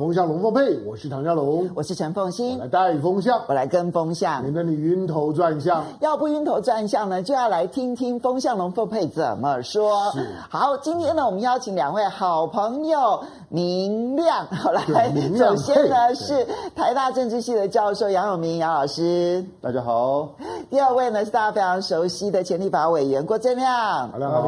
风向龙凤配，我是唐家龙，我是陈凤馨，来带风向，我来跟风向，免得你晕头转向。要不晕头转向呢，就要来听听风向龙凤配怎么说。好，今天呢，我们邀请两位好朋友明亮，好来，首先呢是台大政治系的教授杨永明杨老师，大家好。第二位呢是大家非常熟悉的前立法委员郭正亮，大家好，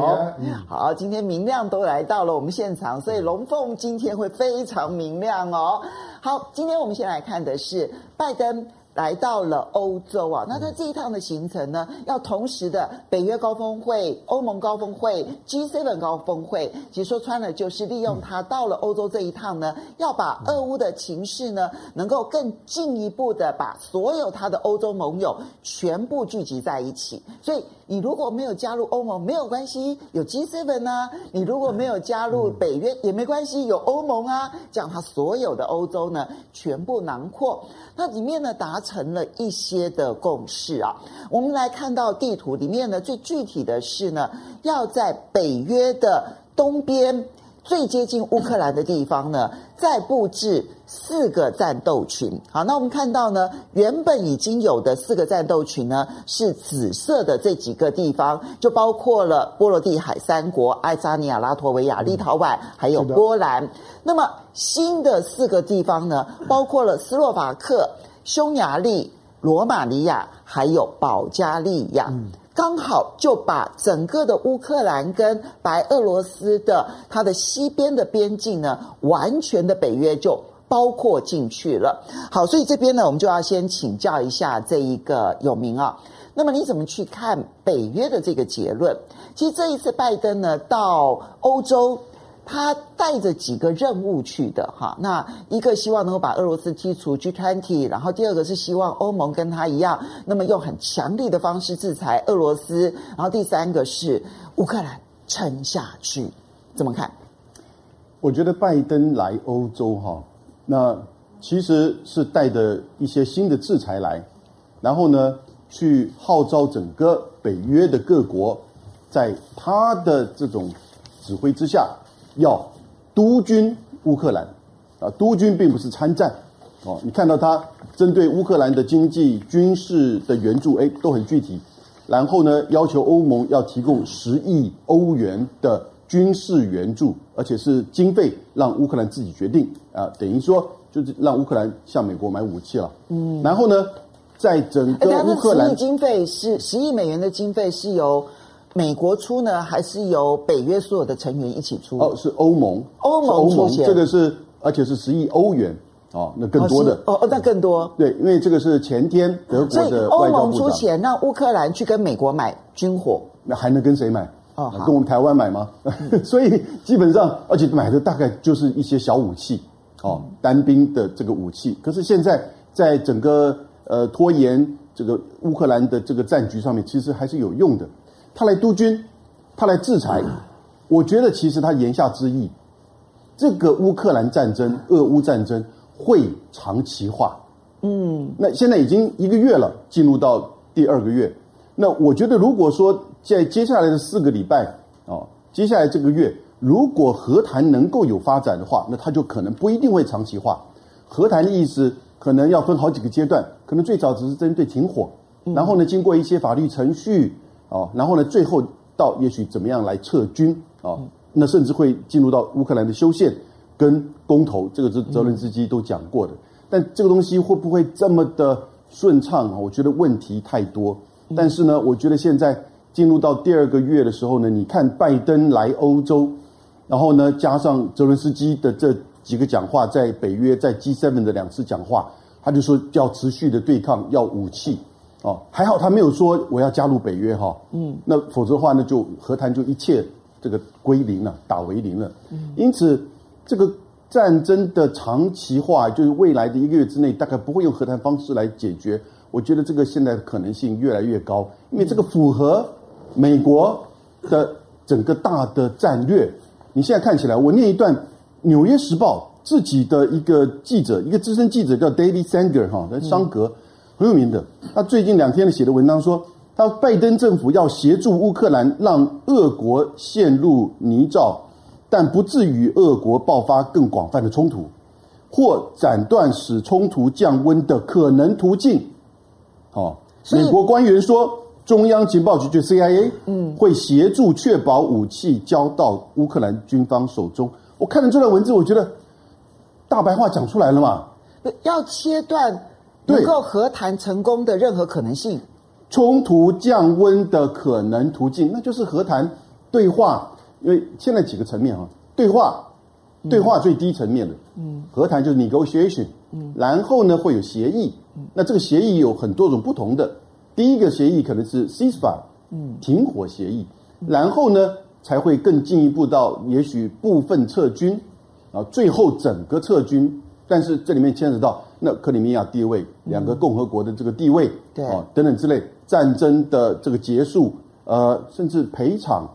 好。好，今天明亮都来到了我们现场，所以龙凤今天会非常明亮。哦，好，今天我们先来看的是拜登来到了欧洲啊，那他这一趟的行程呢，要同时的北约高峰会、欧盟高峰会、G7 高峰会，其实说穿了就是利用他到了欧洲这一趟呢，要把俄乌的情势呢，能够更进一步的把所有他的欧洲盟友全部聚集在一起，所以。你如果没有加入欧盟没有关系，有 G7 啊；你如果没有加入北约也没关系，有欧盟啊。这样，他所有的欧洲呢，全部囊括。那里面呢，达成了一些的共识啊。我们来看到地图里面呢，最具体的是呢，要在北约的东边。最接近乌克兰的地方呢，再布置四个战斗群。好，那我们看到呢，原本已经有的四个战斗群呢，是紫色的这几个地方，就包括了波罗的海三国：爱沙尼亚、拉脱维亚、立陶宛，还有波兰。那么新的四个地方呢，包括了斯洛伐克、匈牙利、罗马尼亚，还有保加利亚。嗯刚好就把整个的乌克兰跟白俄罗斯的它的西边的边境呢，完全的北约就包括进去了。好，所以这边呢，我们就要先请教一下这一个有名啊。那么你怎么去看北约的这个结论？其实这一次拜登呢到欧洲。他带着几个任务去的哈，那一个希望能够把俄罗斯踢出 G20，然后第二个是希望欧盟跟他一样，那么用很强力的方式制裁俄罗斯，然后第三个是乌克兰撑下去，怎么看？我觉得拜登来欧洲哈，那其实是带着一些新的制裁来，然后呢，去号召整个北约的各国，在他的这种指挥之下。要督军乌克兰啊，督军并不是参战哦。你看到他针对乌克兰的经济、军事的援助，哎，都很具体。然后呢，要求欧盟要提供十亿欧元的军事援助，而且是经费让乌克兰自己决定啊，等于说就是让乌克兰向美国买武器了。嗯。然后呢，在整个乌克兰，经费是十亿美元的经费是由。美国出呢，还是由北约所有的成员一起出？哦，是欧盟，欧盟出钱，这个是，而且是十亿欧元哦，那更多的哦，哦，那更多。对，因为这个是前天德国的外交部长，所以欧盟出钱让乌克兰去跟美国买军火，那还能跟谁买？哦，跟我们台湾买吗？所以基本上，而且买的大概就是一些小武器哦，单兵的这个武器。可是现在在整个呃拖延这个乌克兰的这个战局上面，其实还是有用的。他来督军，他来制裁，我觉得其实他言下之意，这个乌克兰战争、俄乌战争会长期化。嗯，那现在已经一个月了，进入到第二个月。那我觉得，如果说在接下来的四个礼拜哦，接下来这个月，如果和谈能够有发展的话，那他就可能不一定会长期化。和谈的意思可能要分好几个阶段，可能最早只是针对停火，然后呢，经过一些法律程序。哦，然后呢，最后到也许怎么样来撤军哦？那甚至会进入到乌克兰的修宪跟公投，这个是泽伦斯基都讲过的。但这个东西会不会这么的顺畅啊？我觉得问题太多。但是呢，我觉得现在进入到第二个月的时候呢，你看拜登来欧洲，然后呢，加上泽伦斯基的这几个讲话，在北约在 G7 的两次讲话，他就说要持续的对抗，要武器。哦，还好他没有说我要加入北约哈，嗯，那否则的话呢，就和谈就一切这个归零了，打为零了。嗯，因此这个战争的长期化，就是未来的一个月之内，大概不会用和谈方式来解决。我觉得这个现在的可能性越来越高，因为这个符合美国的整个大的战略。你现在看起来，我念一段《纽约时报》自己的一个记者，一个资深记者叫 David Sanger 哈，在桑格。很有名的，他最近两天的写的文章说，他拜登政府要协助乌克兰，让俄国陷入泥沼，但不至于俄国爆发更广泛的冲突，或斩断使冲突降温的可能途径。哦，美国官员说，中央情报局就 CIA，嗯，会协助确保武器交到乌克兰军方手中。我看了这段文字，我觉得大白话讲出来了嘛，要切断能够和谈成功的任何可能性。冲突降温的可能途径，那就是和谈对话。因为现在几个层面啊，对话，对话最低层面的，嗯，和谈就是 negotiation，嗯，然后呢会有协议，嗯，那这个协议有很多种不同的。第一个协议可能是 ceasefire，嗯，停火协议，然后呢才会更进一步到也许部分撤军，啊，最后整个撤军。但是这里面牵扯到那克里米亚地位，两个共和国的这个地位，对啊，等等之类。战争的这个结束，呃，甚至赔偿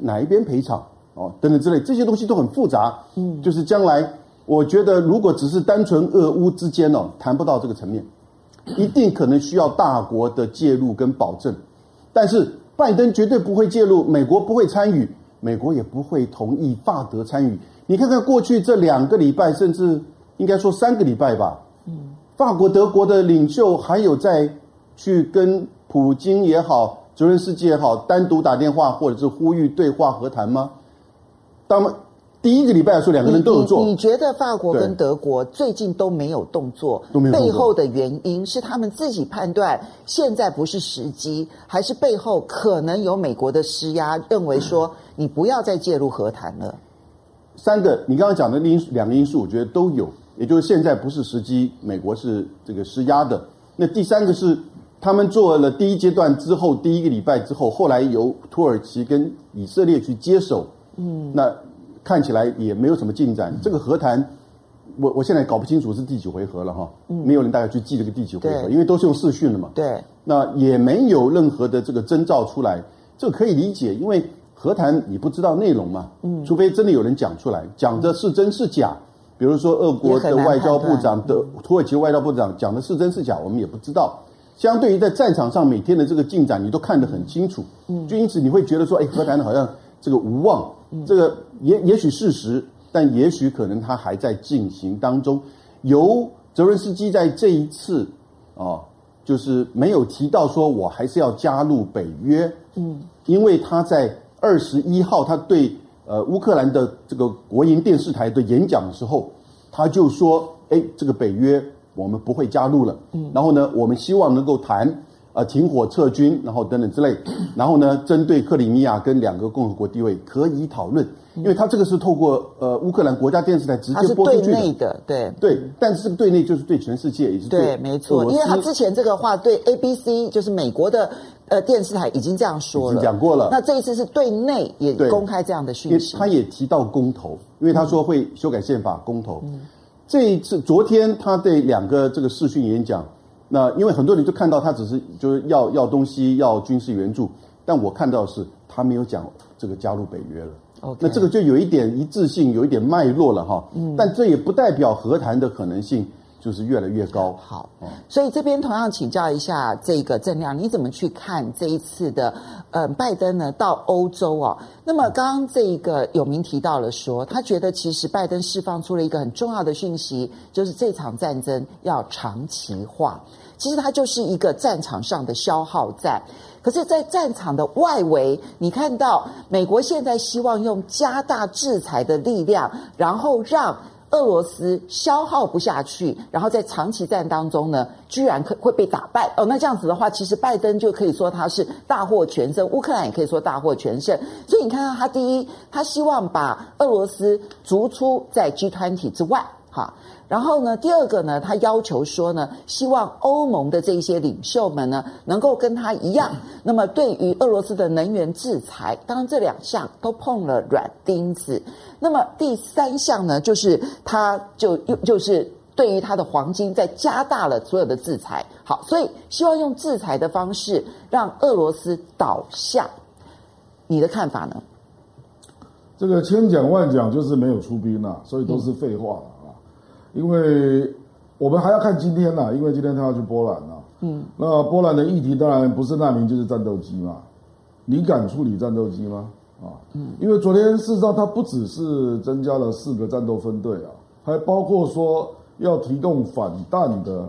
哪一边赔偿哦，等等之类，这些东西都很复杂。嗯，就是将来，我觉得如果只是单纯俄乌之间哦，谈不到这个层面，一定可能需要大国的介入跟保证。但是拜登绝对不会介入，美国不会参与，美国也不会同意法德参与。你看看过去这两个礼拜，甚至应该说三个礼拜吧，嗯，法国、德国的领袖还有在去跟。普京也好，泽连斯基也好，单独打电话或者是呼吁对话和谈吗？当第一个礼拜来说，两个人都有做。你，你觉得法国跟德国最近都没有动作，都没有动作，背后的原因是他们自己判断现在不是时机，还是背后可能有美国的施压，认为说你不要再介入和谈了？三个，你刚刚讲的因两个因素，我觉得都有，也就是现在不是时机，美国是这个施压的。那第三个是。他们做了第一阶段之后，第一个礼拜之后，后来由土耳其跟以色列去接手，嗯，那看起来也没有什么进展。这个和谈，我我现在搞不清楚是第几回合了哈，嗯，没有人大概去记这个第几回合，因为都是用视讯了嘛，对，那也没有任何的这个征兆出来，这个可以理解，因为和谈你不知道内容嘛，嗯，除非真的有人讲出来，讲的是真是假，比如说俄国的外交部长的土耳其外交部长讲的是真是假，我们也不知道。相对于在战场上每天的这个进展，你都看得很清楚，嗯，就因此你会觉得说，哎，和谈的好像这个无望，嗯，这个也也许事实，但也许可能它还在进行当中。由泽伦斯基在这一次啊，就是没有提到说我还是要加入北约，嗯，因为他在二十一号他对呃乌克兰的这个国营电视台的演讲的时候，他就说，哎，这个北约。我们不会加入了，嗯，然后呢，我们希望能够谈呃停火撤军，然后等等之类，然后呢，针对克里米亚跟两个共和国地位可以讨论，因为他这个是透过呃乌克兰国家电视台直接播出去的，对内的，对。对，但是这个对内就是对全世界，也是对，对，没错，因为他之前这个话对 ABC 就是美国的呃电视台已经这样说了，讲过了，那这一次是对内也公开这样的讯息，他也提到公投，因为他说会修改宪法公投。嗯这一次，昨天他对两个这个视讯演讲，那因为很多人就看到他只是就是要要东西要军事援助，但我看到的是他没有讲这个加入北约了。那这个就有一点一致性，有一点脉络了哈。嗯，但这也不代表和谈的可能性。就是越来越高。好，所以这边同样请教一下这个郑亮，你怎么去看这一次的呃拜登呢到欧洲哦？那么刚刚这一个有明提到了说，他觉得其实拜登释放出了一个很重要的讯息，就是这场战争要长期化。其实它就是一个战场上的消耗战，可是，在战场的外围，你看到美国现在希望用加大制裁的力量，然后让。俄罗斯消耗不下去，然后在长期战当中呢，居然可会被打败哦。那这样子的话，其实拜登就可以说他是大获全胜，乌克兰也可以说大获全胜。所以你看到他第一，他希望把俄罗斯逐出在 G 团体之外，哈。然后呢，第二个呢，他要求说呢，希望欧盟的这些领袖们呢，能够跟他一样。那么，对于俄罗斯的能源制裁，当然这两项都碰了软钉子。那么第三项呢，就是他就又就是对于他的黄金在加大了所有的制裁。好，所以希望用制裁的方式让俄罗斯倒下。你的看法呢？这个千讲万讲就是没有出兵啊，所以都是废话。因为我们还要看今天呐，因为今天他要去波兰呐。嗯，那波兰的议题当然不是难民就是战斗机嘛，你敢处理战斗机吗？啊，嗯，因为昨天事实上它不只是增加了四个战斗分队啊，还包括说要提供反弹的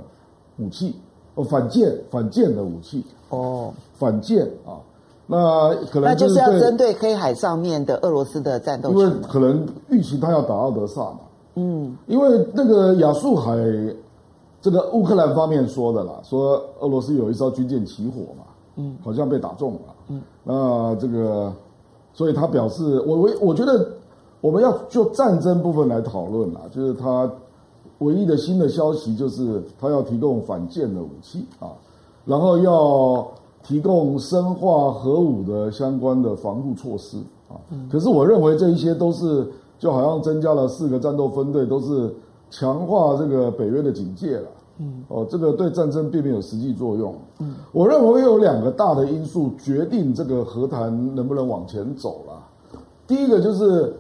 武器，哦，反舰反舰的武器。哦，反舰啊，那可能那就是要针对黑海上面的俄罗斯的战斗机，因为可能预期他要打奥德萨嘛，嗯，因为那个亚速海。这个乌克兰方面说的啦，说俄罗斯有一艘军舰起火嘛，嗯，好像被打中了，嗯，那这个，所以他表示，我我我觉得我们要就战争部分来讨论啦，就是他唯一的新的消息就是他要提供反舰的武器啊，然后要提供生化核武的相关的防护措施啊，可是我认为这一些都是就好像增加了四个战斗分队，都是。强化这个北约的警戒了，嗯，哦，这个对战争并没有实际作用，嗯，我认为有两个大的因素决定这个和谈能不能往前走了。第一个就是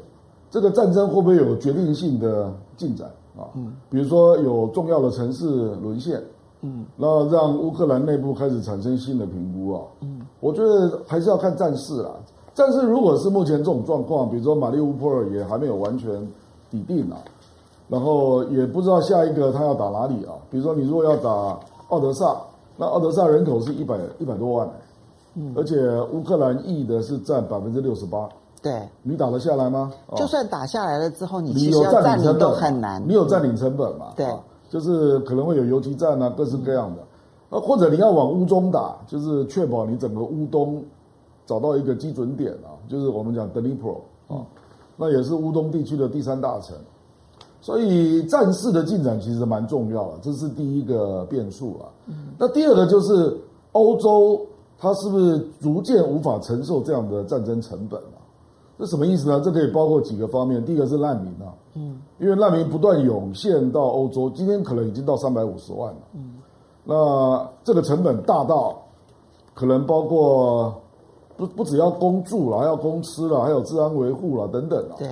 这个战争会不会有决定性的进展啊？嗯，比如说有重要的城市沦陷，嗯，然后让乌克兰内部开始产生新的评估啊，嗯，我觉得还是要看战事啦。战事如果是目前这种状况，比如说马利乌波尔也还没有完全抵定啊。然后也不知道下一个他要打哪里啊？比如说，你如果要打奥德萨，那奥德萨人口是一百一百多万，嗯，而且乌克兰裔的是占百分之六十八，对，你打得下来吗？就算打下来了之后，你其实要占领都很难，你有占领成本嘛？对，就是可能会有游击战啊，各式各样的，啊，或者你要往乌中打，就是确保你整个乌东找到一个基准点啊，就是我们讲 Dnipro 啊，那也是乌东地区的第三大城。所以战事的进展其实蛮重要的，这是第一个变数啊。那第二个就是欧洲，它是不是逐渐无法承受这样的战争成本啊？这什么意思呢？这可以包括几个方面。第一个是难民啊，嗯，因为难民不断涌现到欧洲，今天可能已经到三百五十万了。嗯，那这个成本大到可能包括不不只要供住了，还要供吃了，还有治安维护了等等啊。对。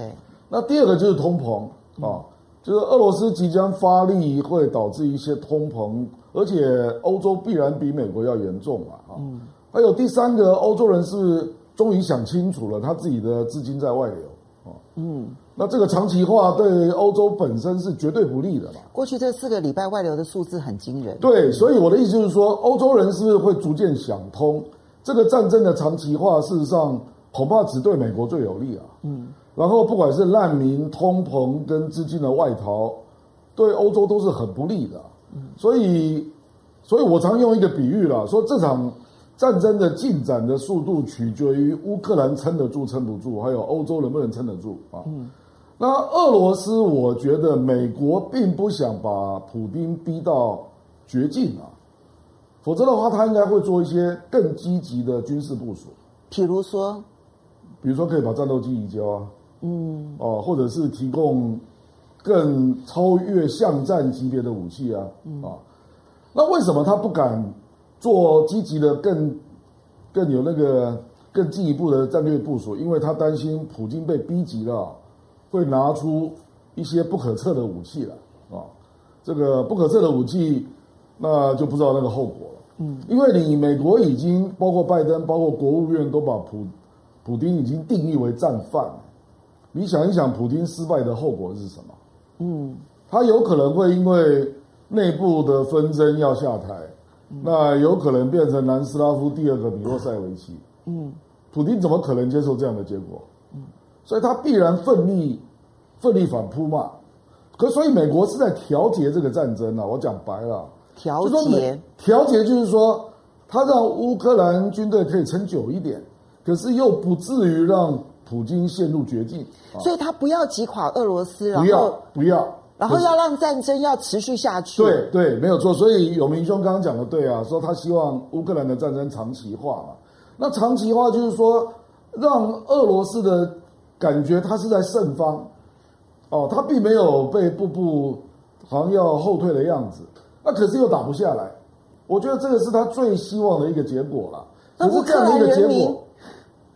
那第二个就是通膨啊。就是俄罗斯即将发力，会导致一些通膨，而且欧洲必然比美国要严重嘛。啊，还有第三个，欧洲人是终于想清楚了，他自己的资金在外流啊。嗯，那这个长期化对欧洲本身是绝对不利的嘛。过去这四个礼拜外流的数字很惊人。对，所以我的意思就是说，欧洲人是不是会逐渐想通，这个战争的长期化，事实上恐怕只对美国最有利啊。嗯。然后，不管是难民、通膨跟资金的外逃，对欧洲都是很不利的。嗯所以，所以我常用一个比喻啦，说这场战争的进展的速度取决于乌克兰撑得住撑不住，还有欧洲能不能撑得住啊。嗯那俄罗斯，我觉得美国并不想把普京逼到绝境啊，否则的话，他应该会做一些更积极的军事部署，譬如说，比如说可以把战斗机移交啊。嗯，哦，或者是提供更超越巷战级别的武器啊，嗯、啊，那为什么他不敢做积极的更更有那个更进一步的战略部署？因为他担心普京被逼急了，会拿出一些不可测的武器来。啊。这个不可测的武器，那就不知道那个后果了。嗯，因为你美国已经包括拜登，包括国务院都把普普丁已经定义为战犯。你想一想，普丁失败的后果是什么？嗯，他有可能会因为内部的纷争要下台，嗯、那有可能变成南斯拉夫第二个米洛塞维奇。嗯，普丁怎么可能接受这样的结果？嗯，所以他必然奋力奋力反扑嘛。可所以美国是在调节这个战争啊，我讲白了，调节调节就是说，他让乌克兰军队可以撑久一点，可是又不至于让。普京陷入绝境，所以他不要击垮俄罗斯，不要不要，然后要让战争要持续下去。对对，没有错。所以有明兄刚刚讲的对啊，说他希望乌克兰的战争长期化嘛。那长期化就是说，让俄罗斯的感觉他是在胜方，哦，他并没有被步步好像要后退的样子。那可是又打不下来，我觉得这个是他最希望的一个结果了。可是这样的一个结果。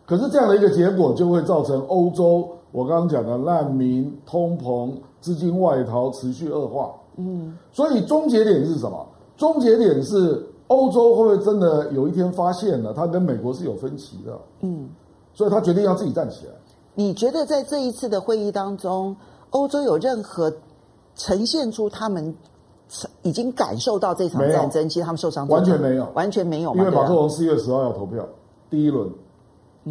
可是这样的一个结果，就会造成欧洲我刚刚讲的难民、通膨、资金外逃持续恶化。嗯，所以终结点是什么？终结点是欧欧洲会不会真的有一天发现了，他跟美国是有分歧的？嗯，所以他决定要自己站起来。你觉得在这一次的会议当中，欧洲有任何呈现出他们已经感受到这场战争，其实他们受伤完全没有，完全没有，因为马克龙四月十号要投票第一轮，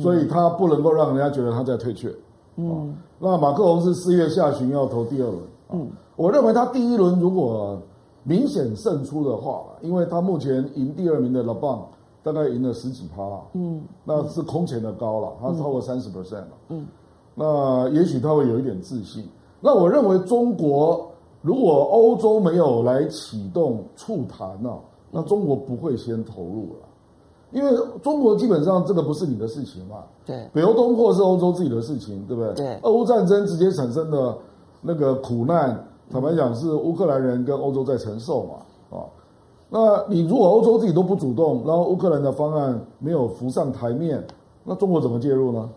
所以他不能够让人家觉得他在退却。嗯，那马克龙是四月下旬要投第二轮。嗯，我认为他第一轮如果明显胜出的话，因为他目前赢第二名的勒邦大概赢了十几趴，嗯，那是空前的高了，他超过三十 percent 了，嗯，那也许他会有一点自信。那我认为中国如果欧洲没有来启动促谈呢，那中国不会先投入了，因为中国基本上这个不是你的事情嘛，对，北欧东扩是欧洲自己的事情，对不对？对，俄乌战争直接产生的。那个苦难，坦白讲是乌克兰人跟欧洲在承受嘛，啊，那你如果欧洲自己都不主动，然后乌克兰的方案没有浮上台面，那中国怎么介入呢？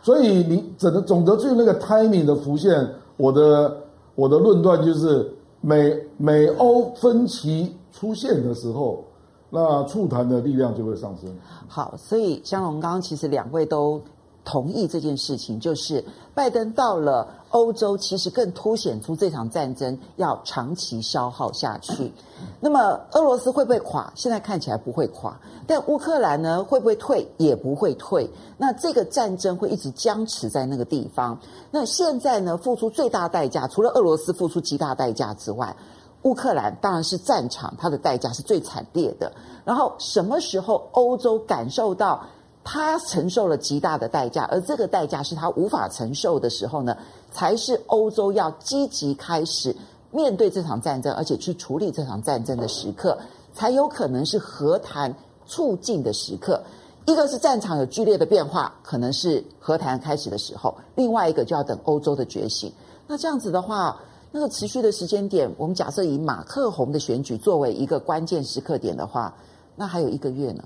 所以你整个总的就那个 timing 的浮现，我的我的论断就是美美欧分歧出现的时候，那促谈的力量就会上升。好，所以香龙刚刚其实两位都。同意这件事情，就是拜登到了欧洲，其实更凸显出这场战争要长期消耗下去。那么俄罗斯会不会垮？现在看起来不会垮，但乌克兰呢，会不会退？也不会退。那这个战争会一直僵持在那个地方。那现在呢，付出最大代价，除了俄罗斯付出极大代价之外，乌克兰当然是战场，它的代价是最惨烈的。然后什么时候欧洲感受到？他承受了极大的代价，而这个代价是他无法承受的时候呢，才是欧洲要积极开始面对这场战争，而且去处理这场战争的时刻，才有可能是和谈促进的时刻。一个是战场有剧烈的变化，可能是和谈开始的时候；另外一个就要等欧洲的觉醒。那这样子的话，那个持续的时间点，我们假设以马克宏的选举作为一个关键时刻点的话，那还有一个月呢？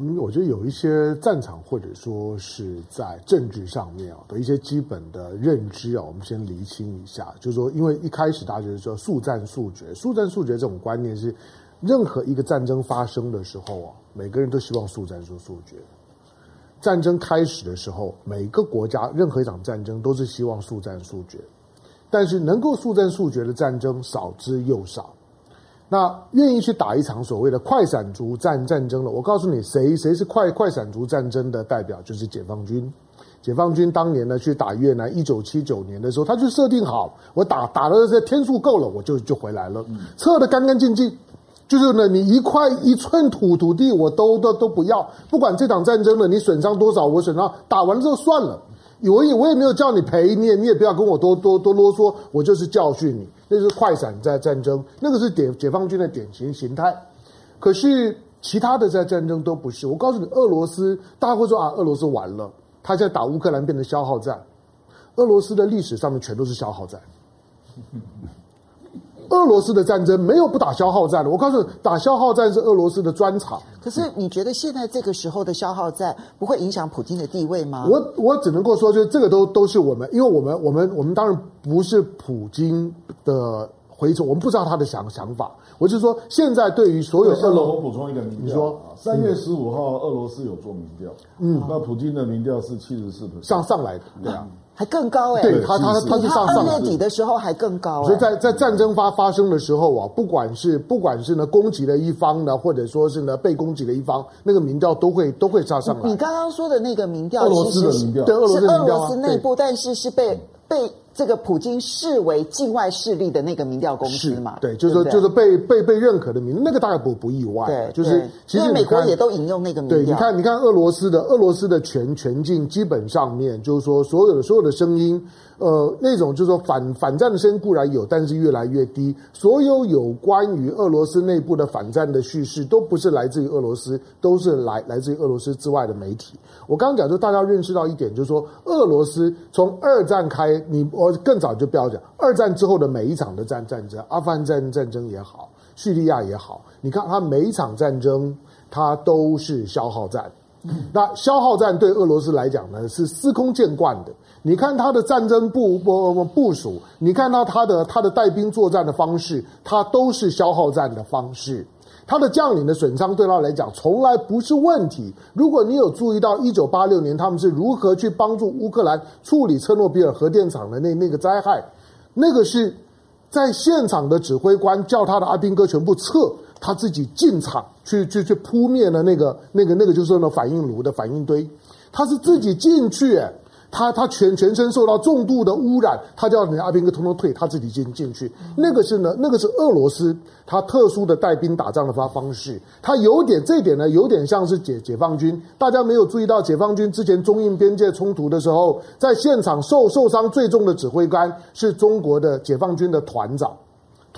嗯，我觉得有一些战场或者说是在政治上面啊的一些基本的认知啊，我们先厘清一下。就是说，因为一开始大家就是说速战速决，速战速决这种观念是，任何一个战争发生的时候啊，每个人都希望速战速速决。战争开始的时候，每个国家任何一场战争都是希望速战速决，但是能够速战速决的战争少之又少。那愿意去打一场所谓的快闪族战战争了？我告诉你，谁谁是快快闪族战争的代表？就是解放军。解放军当年呢去打越南，一九七九年的时候，他就设定好，我打打了这天数够了，我就就回来了，撤得干干净净。就是呢，你一块一寸土土地我都都都不要，不管这场战争呢你损伤多少，我损伤打完了之后算了。我也我也没有叫你赔，你也你也不要跟我多多多啰嗦，我就是教训你。那是快闪在战争，那个是典解放军的典型形态。可是其他的在战争都不是。我告诉你，俄罗斯大家会说啊，俄罗斯完了，他在打乌克兰变成消耗战。俄罗斯的历史上面全都是消耗战。俄罗斯的战争没有不打消耗战的，我告诉你，打消耗战是俄罗斯的专长。可是你觉得现在这个时候的消耗战不会影响普京的地位吗？我我只能够说，就是这个都都是我们，因为我们我们我们当然不是普京的蛔虫，我们不知道他的想想法。我就是说，现在对于所有俄罗，我补充一个民调，你说三月十五号俄罗斯有做民调，嗯，那普京的民调是七十四%，上上来的，对啊。还更高哎、欸，对他他他是上上二月底的时候还更高、欸，所以在在战争发发生的时候啊，不管是不管是呢攻击的一方呢，或者说是呢被攻击的一方，那个民调都会都会炸上来。你刚刚说的那个民调，俄罗斯的民调，对俄罗斯的民调，是俄罗斯内部，但是是被被。这个普京视为境外势力的那个民调公司嘛？对，就是说就是被被被认可的民，那个大概不不意外。对，就是其实美国也都引用那个民调。对，你看，你看俄罗斯的俄罗斯的全全境，基本上面就是说，所有的所有的声音，呃，那种就是说反反战的声音固然有，但是越来越低。所有有关于俄罗斯内部的反战的叙事，都不是来自于俄罗斯，都是来来自于俄罗斯之外的媒体。我刚刚讲，就大家认识到一点，就是说，俄罗斯从二战开，你我更早就不要讲，二战之后的每一场的战战争，阿富汗战战争也好，叙利亚也好，你看它每一场战争，它都是消耗战，那消耗战对俄罗斯来讲呢是司空见惯的。你看他的战争部部部署，你看到他的他的带兵作战的方式，他都是消耗战的方式。他的将领的损伤对他来讲从来不是问题。如果你有注意到一九八六年他们是如何去帮助乌克兰处理车诺比尔核电厂的那那个灾害，那个是在现场的指挥官叫他的阿兵哥全部撤，他自己进场去去去扑灭了那个那个那个就是那反应炉的反应堆，他是自己进去。他他全全身受到重度的污染，他叫你阿兵哥通通退，他自己进进去。那个是呢，那个是俄罗斯他特殊的带兵打仗的方方式。他有点这点呢，有点像是解解放军。大家没有注意到，解放军之前中印边界冲突的时候，在现场受受伤最重的指挥官是中国的解放军的团长。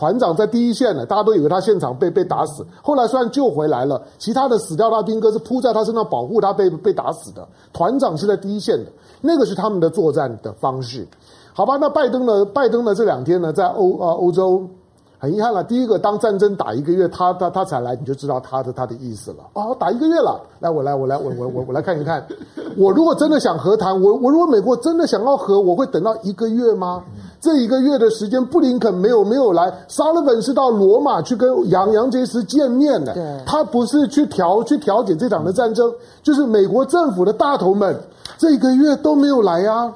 团长在第一线呢，大家都以为他现场被被打死，后来虽然救回来了，其他的死掉的兵哥是扑在他身上保护他被被打死的。团长是在第一线的，那个是他们的作战的方式。好吧，那拜登呢？拜登呢？这两天呢，在欧啊欧洲，很遗憾了。第一个，当战争打一个月，他他他才来，你就知道他的他的意思了。哦，打一个月了，来，我来，我来，我我我 我来看一看。我如果真的想和谈，我我如果美国真的想要和，我会等到一个月吗？这一个月的时间，布林肯没有没有来，沙利文是到罗马去跟杨杨洁篪见面的。他不是去调去调解这场的战争，就是美国政府的大头们这一个月都没有来啊。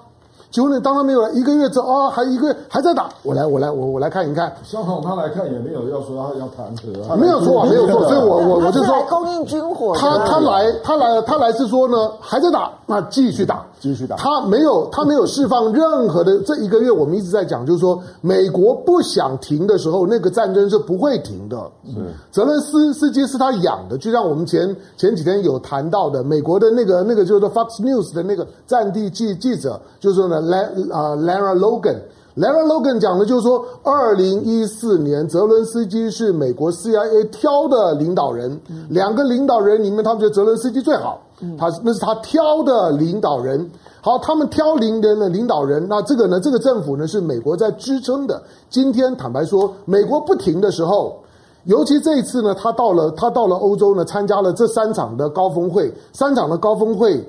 结果呢，当然没有了一个月之后啊，还一个月还在打。我来，我来，我我来看一看。香港他来看也没有要说他要谈和啊，没有错，没有错。所以我我我就说供应军火。他他来他来他来是说呢，还在打，那继续打，继续打。他没有他没有释放任何的这一个月，我们一直在讲，就是说美国不想停的时候，那个战争是不会停的。嗯泽伦斯斯基是他养的，就像我们前前几天有谈到的，美国的那个那个就是 Fox News 的那个战地记记者，就是说呢。来啊，Lara Logan，Lara Logan 讲的就是说，二零一四年泽伦斯基是美国 CIA 挑的领导人，两个领导人里面，他们觉得泽伦斯基最好，他那是他挑的领导人。好，他们挑领人的领导人，那这个呢，这个政府呢是美国在支撑的。今天坦白说，美国不停的时候，尤其这一次呢，他到了他到了欧洲呢，参加了这三场的高峰会，三场的高峰会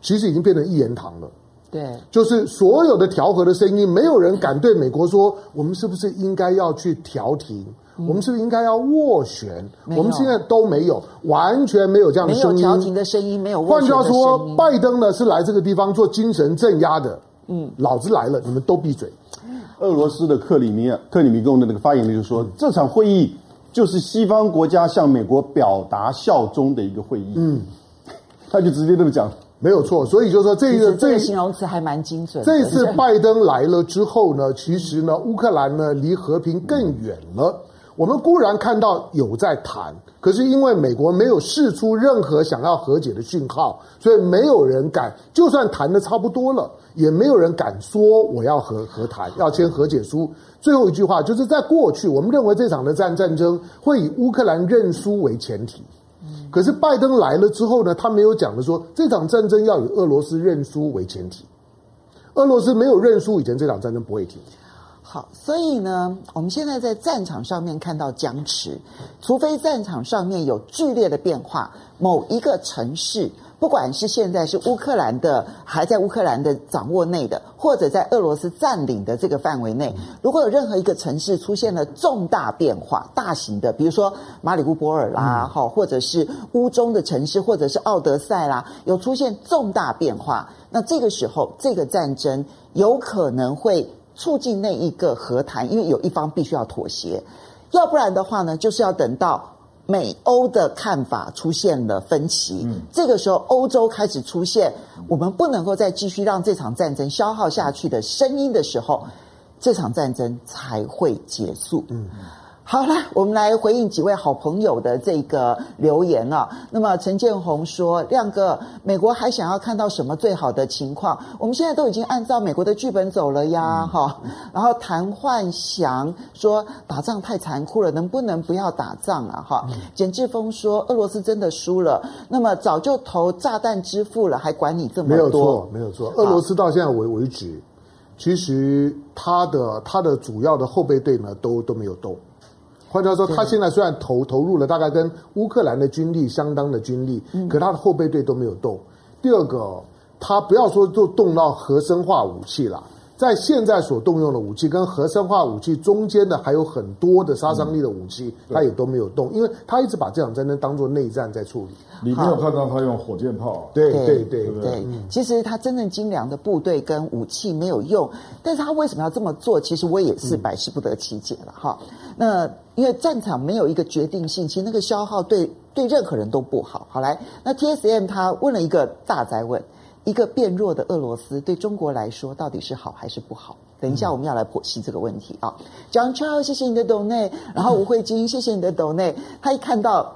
其实已经变成一言堂了。对，就是所有的调和的声音，没有人敢对美国说，我们是不是应该要去调停？嗯、我们是不是应该要斡旋？我们现在都没有，完全没有这样的声音。没有调停的声音，没有。换句话说，拜登呢是来这个地方做精神镇压的。嗯，老子来了，你们都闭嘴。俄罗斯的克里米亚克里米共的那个发言人就说，这场会议就是西方国家向美国表达效忠的一个会议。嗯，他就直接这么讲。没有错，所以就是说这个这个形容词还蛮精准的。这次拜登来了之后呢，其实呢，乌克兰呢离和平更远了。我们固然看到有在谈，可是因为美国没有释出任何想要和解的讯号，所以没有人敢。就算谈的差不多了，也没有人敢说我要和和谈，要签和解书。最后一句话就是在过去，我们认为这场的战战争会以乌克兰认输为前提。可是拜登来了之后呢，他没有讲的说这场战争要以俄罗斯认输为前提，俄罗斯没有认输以前，这场战争不会停。好，所以呢，我们现在在战场上面看到僵持，除非战场上面有剧烈的变化，某一个城市。不管是现在是乌克兰的，还在乌克兰的掌握内的，或者在俄罗斯占领的这个范围内，如果有任何一个城市出现了重大变化、大型的，比如说马里乌波尔啦，哈、嗯，或者是乌中的城市，或者是奥德赛啦，有出现重大变化，那这个时候这个战争有可能会促进那一个和谈，因为有一方必须要妥协，要不然的话呢，就是要等到。美欧的看法出现了分歧，嗯，这个时候欧洲开始出现我们不能够再继续让这场战争消耗下去的声音的时候，这场战争才会结束。嗯。好了，我们来回应几位好朋友的这个留言啊。那么陈建宏说：“亮哥，美国还想要看到什么最好的情况？我们现在都已经按照美国的剧本走了呀，哈、嗯。然后谭焕祥说：打仗太残酷了，能不能不要打仗啊？哈、嗯。简志峰说：俄罗斯真的输了，那么早就投炸弹支付了，还管你这么多？没有错，没有错。俄罗斯到现在为为止，其实他的他的主要的后备队呢，都都没有动。换句话说，他现在虽然投投入了大概跟乌克兰的军力相当的军力，可他的后备队都没有动。第二个，他不要说就动到核生化武器了。在现在所动用的武器跟核生化武器中间的还有很多的杀伤力的武器，他也都没有动，因为他一直把这场战争当做内战在处理。你没有看到他用火箭炮？对对对对，对，对。其实他真正精良的部队跟武器没有用，但是他为什么要这么做？其实我也是百思不得其解了哈。那因为战场没有一个决定性，其实那个消耗对对任何人都不好。好来，那 TSM 他问了一个大哉问。一个变弱的俄罗斯对中国来说到底是好还是不好？等一下我们要来剖析这个问题啊！John Charles，谢谢你的抖内，然后吴慧君，谢谢你的抖内。他一看到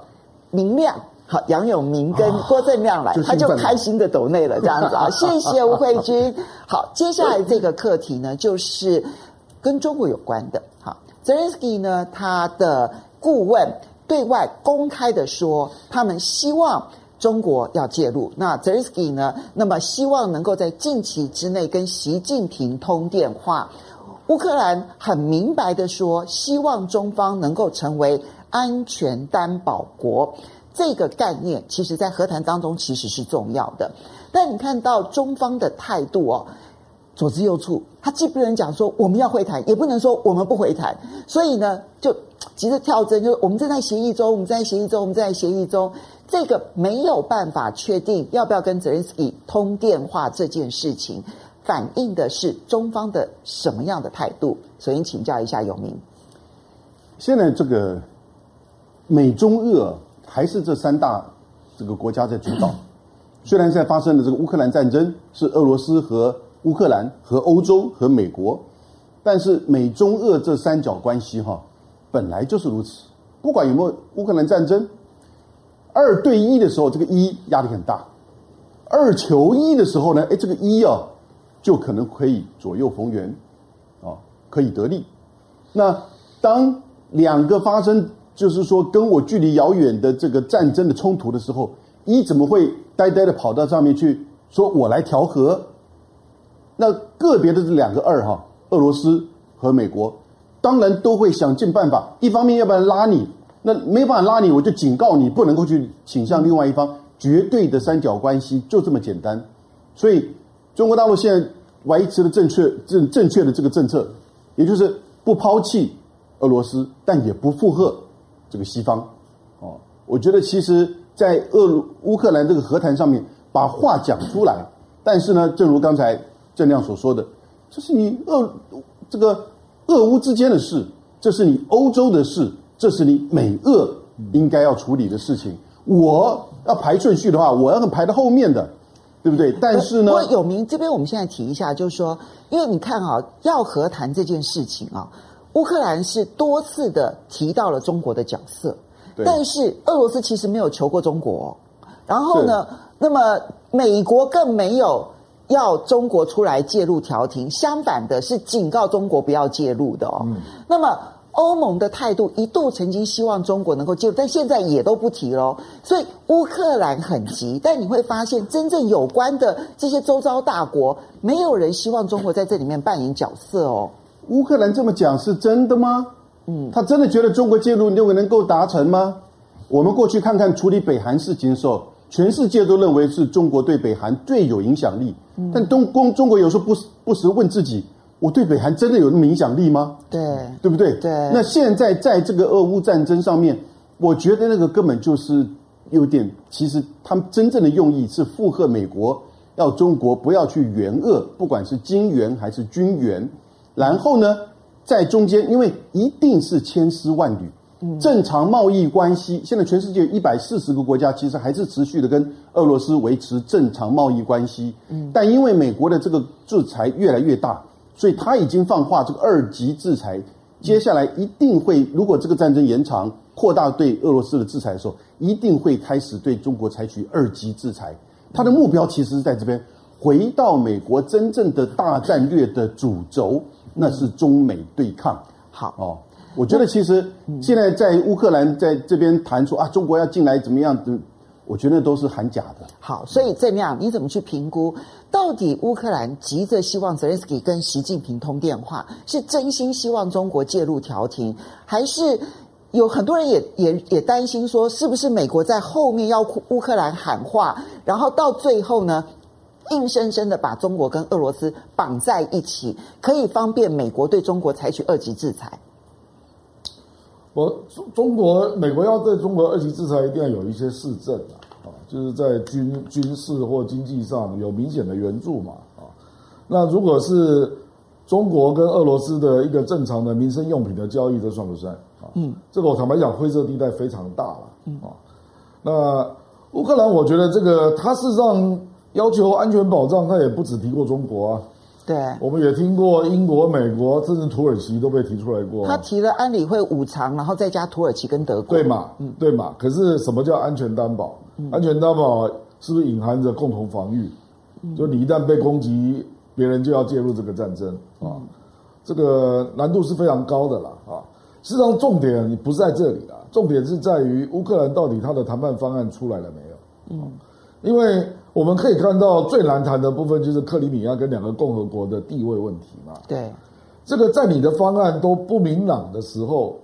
明亮，好杨永明跟郭正亮来，他就开心的抖内了，这样子啊！谢谢吴慧君。好，接下来这个课题呢，就是跟中国有关的。好，Zelensky 呢，他的顾问对外公开的说，他们希望。中国要介入，那泽连斯基呢？那么希望能够在近期之内跟习近平通电话。乌克兰很明白的说，希望中方能够成为安全担保国。这个概念其实在和谈当中其实是重要的。但你看到中方的态度哦，左支右絀，他既不能讲说我们要会谈，也不能说我们不会谈，所以呢，就急着跳针，就是我们正在协议中，我们在协议中，我们在协议中。这个没有办法确定要不要跟泽连斯基通电话这件事情，反映的是中方的什么样的态度？首先请教一下永明。现在这个美中俄还是这三大这个国家在主导。虽然现在发生的这个乌克兰战争是俄罗斯和乌克兰和欧洲和美国，但是美中俄这三角关系哈本来就是如此。不管有没有乌克兰战争。二对一的时候，这个一压力很大；二求一的时候呢，哎，这个一啊，就可能可以左右逢源，啊，可以得利。那当两个发生，就是说跟我距离遥远的这个战争的冲突的时候，一怎么会呆呆的跑到上面去说我来调和？那个别的这两个二哈，俄罗斯和美国，当然都会想尽办法，一方面要不然拉你。那没办法拉你，我就警告你，不能够去倾向另外一方。绝对的三角关系就这么简单。所以，中国大陆现在维持的正确正正确的这个政策，也就是不抛弃俄罗斯，但也不附和这个西方。哦，我觉得其实，在俄乌克兰这个和谈上面，把话讲出来。但是呢，正如刚才郑亮所说的，这是你俄这个俄乌之间的事，这是你欧洲的事。这是你美俄应该要处理的事情。我要排顺序的话，我要排到后面的，对不对？但是呢，我有明这边我们现在提一下，就是说，因为你看啊，要和谈这件事情啊，乌克兰是多次的提到了中国的角色，但是俄罗斯其实没有求过中国。然后呢，那么美国更没有要中国出来介入调停，相反的是警告中国不要介入的哦。嗯、那么。欧盟的态度一度曾经希望中国能够介入，但现在也都不提了。所以乌克兰很急，但你会发现，真正有关的这些周遭大国，没有人希望中国在这里面扮演角色哦。乌克兰这么讲是真的吗？嗯，他真的觉得中国介入就能够达成吗？我们过去看看处理北韩事情的时候，全世界都认为是中国对北韩最有影响力。嗯，但东宫中国有时候不不时问自己。我对北韩真的有那么影响力吗？对，对不对？对。那现在在这个俄乌战争上面，我觉得那个根本就是有点，其实他们真正的用意是附和美国，要中国不要去援俄，不管是金援还是军援。然后呢，在中间，因为一定是千丝万缕，正常贸易关系，现在全世界一百四十个国家其实还是持续的跟俄罗斯维持正常贸易关系。嗯。但因为美国的这个制裁越来越大。所以他已经放话，这个二级制裁，接下来一定会，如果这个战争延长、扩大对俄罗斯的制裁的时候，一定会开始对中国采取二级制裁。他的目标其实是在这边，回到美国真正的大战略的主轴，那是中美对抗。好哦，我觉得其实现在在乌克兰在这边谈说啊，中国要进来怎么样的。我觉得都是很假的。好，所以这样你怎么去评估？到底乌克兰急着希望泽连斯基跟习近平通电话，是真心希望中国介入调停，还是有很多人也也也担心说，是不是美国在后面要乌克兰喊话，然后到最后呢，硬生生的把中国跟俄罗斯绑在一起，可以方便美国对中国采取二级制裁。我中中国美国要对中国二级制裁，一定要有一些事证啊，啊，就是在军军事或经济上有明显的援助嘛，啊，那如果是中国跟俄罗斯的一个正常的民生用品的交易，这算不算？啊，嗯，这个我坦白讲，灰色地带非常大了，嗯啊，那乌克兰，我觉得这个他事实上要求安全保障，他也不只提过中国啊。对，我们也听过英国、美国，甚至土耳其都被提出来过。他提了安理会五常，然后再加土耳其跟德国。对嘛？嗯，对嘛？可是什么叫安全担保？嗯、安全担保是不是隐含着共同防御？嗯、就你一旦被攻击，别人就要介入这个战争啊？嗯、这个难度是非常高的啦啊！事实上，重点不是在这里啦，重点是在于乌克兰到底他的谈判方案出来了没有？嗯，因为。我们可以看到最难谈的部分就是克里米亚跟两个共和国的地位问题嘛。对，这个在你的方案都不明朗的时候，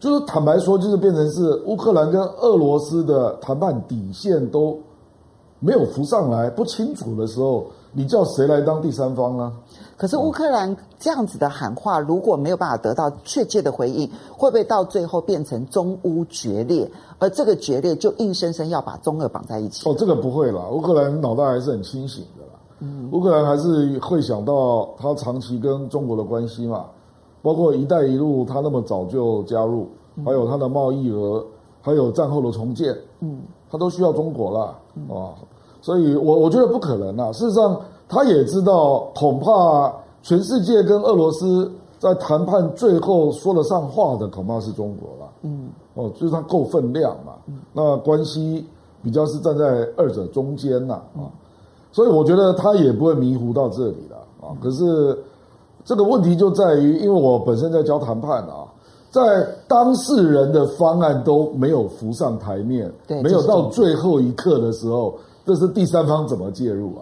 就是坦白说，就是变成是乌克兰跟俄罗斯的谈判底线都没有浮上来，不清楚的时候，你叫谁来当第三方呢？可是乌克兰这样子的喊话，如果没有办法得到确切的回应，会不会到最后变成中乌决裂？而这个决裂就硬生生要把中俄绑在一起？哦，这个不会啦，乌克兰脑袋还是很清醒的啦。嗯，乌克兰还是会想到他长期跟中国的关系嘛，包括“一带一路”，他那么早就加入，还有他的贸易额，还有战后的重建，嗯，他都需要中国啦。啊，所以我我觉得不可能啊。事实上。他也知道，恐怕全世界跟俄罗斯在谈判最后说得上话的，恐怕是中国了。嗯，哦，就是他够分量嘛。嗯，那关系比较是站在二者中间呐。啊，所以我觉得他也不会迷糊到这里了。啊，可是这个问题就在于，因为我本身在教谈判啊，在当事人的方案都没有浮上台面，对，没有到最后一刻的时候，这是第三方怎么介入啊？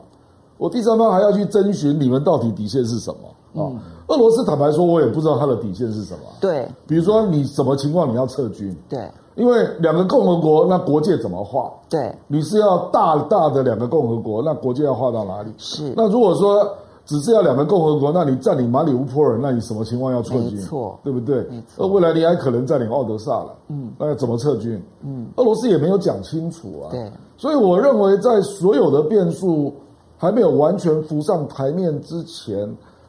我第三方还要去征询你们到底底线是什么啊？嗯、俄罗斯坦白说，我也不知道他的底线是什么。对，比如说你什么情况你要撤军？对，因为两个共和国，那国界怎么画？对，你是要大大的两个共和国，那国界要画到哪里？是。那如果说只是要两个共和国，那你占领马里乌波尔，那你什么情况要撤军？没错，对不对？没错。那未来你还可能占领奥德萨了，嗯，那要怎么撤军？嗯，俄罗斯也没有讲清楚啊。对，所以我认为在所有的变数。还没有完全浮上台面之前，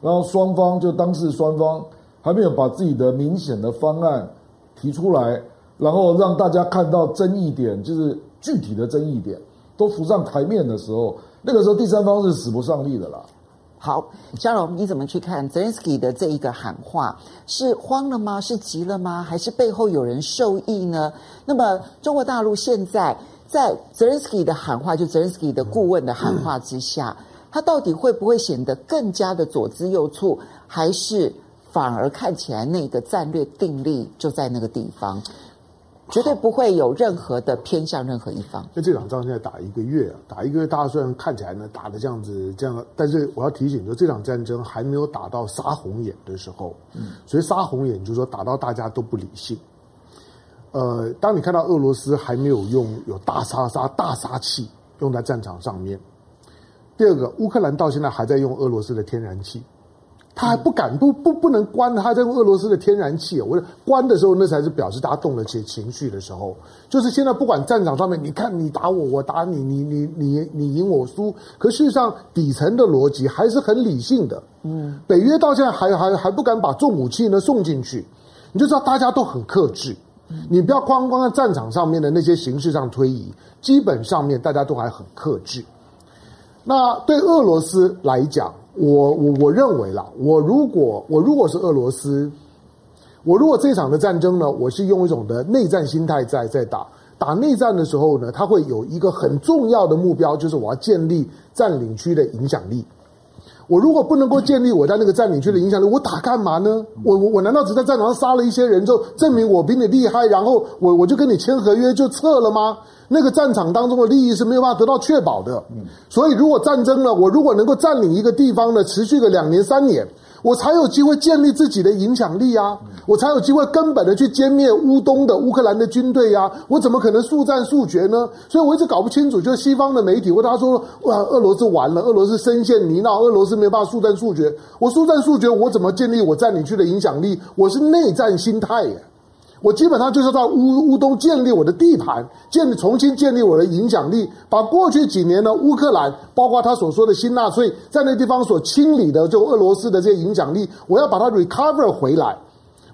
然后双方就当事双方还没有把自己的明显的方案提出来，然后让大家看到争议点，就是具体的争议点都浮上台面的时候，那个时候第三方是使不上力的啦。好，嘉龙，你怎么去看泽连斯基的这一个喊话？是慌了吗？是急了吗？还是背后有人受益呢？那么中国大陆现在？在泽连斯基的喊话，就泽连斯基的顾问的喊话之下，他到底会不会显得更加的左支右绌，还是反而看起来那个战略定力就在那个地方，绝对不会有任何的偏向任何一方？那这场仗现在打一个月啊，打一个月，大家虽然看起来呢打的这样子这样，但是我要提醒说，这场战争还没有打到杀红眼的时候，嗯，所以杀红眼就是说打到大家都不理性。呃，当你看到俄罗斯还没有用有大杀杀大杀器用在战场上面，第二个，乌克兰到现在还在用俄罗斯的天然气，他还不敢不不不能关，他在用俄罗斯的天然气。我关的时候，那才是表示大家动了起情绪的时候。就是现在不管战场上面，你看你打我，我打你，你你你你赢我输，可事实上底层的逻辑还是很理性的。嗯，北约到现在还还还不敢把重武器呢送进去，你就知道大家都很克制。你不要光光在战场上面的那些形式上推移，基本上面大家都还很克制。那对俄罗斯来讲，我我我认为啦，我如果我如果是俄罗斯，我如果这场的战争呢，我是用一种的内战心态在在打。打内战的时候呢，它会有一个很重要的目标，就是我要建立占领区的影响力。我如果不能够建立我在那个占领区的影响力，我打干嘛呢？我我我难道只在战场上杀了一些人之后，证明我比你厉害，然后我我就跟你签合约就撤了吗？那个战场当中的利益是没有办法得到确保的。所以如果战争呢，我如果能够占领一个地方呢，持续个两年三年，我才有机会建立自己的影响力啊！我才有机会根本的去歼灭乌东的乌克兰的军队呀！我怎么可能速战速决呢？所以我一直搞不清楚，就是西方的媒体，或他说哇，俄罗斯完了，俄罗斯深陷泥淖，俄罗斯没办法速战速决。我速战速决，我怎么建立我占领区的影响力？我是内战心态呀！我基本上就是在乌乌东建立我的地盘，建立重新建立我的影响力，把过去几年呢乌克兰，包括他所说的新纳粹在那地方所清理的就俄罗斯的这些影响力，我要把它 recover 回来。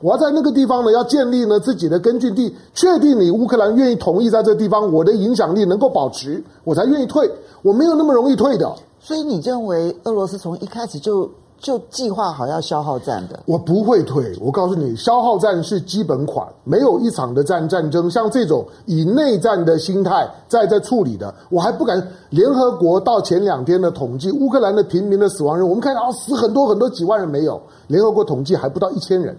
我要在那个地方呢要建立呢自己的根据地，确定你乌克兰愿意同意在这个地方，我的影响力能够保持，我才愿意退。我没有那么容易退的。所以你认为俄罗斯从一开始就？就计划好要消耗战的，我不会退。我告诉你，消耗战是基本款，没有一场的战战争像这种以内战的心态在在处理的，我还不敢。联合国到前两天的统计，乌克兰的平民的死亡人，我们看到啊，死很多很多几万人没有，联合国统计还不到一千人。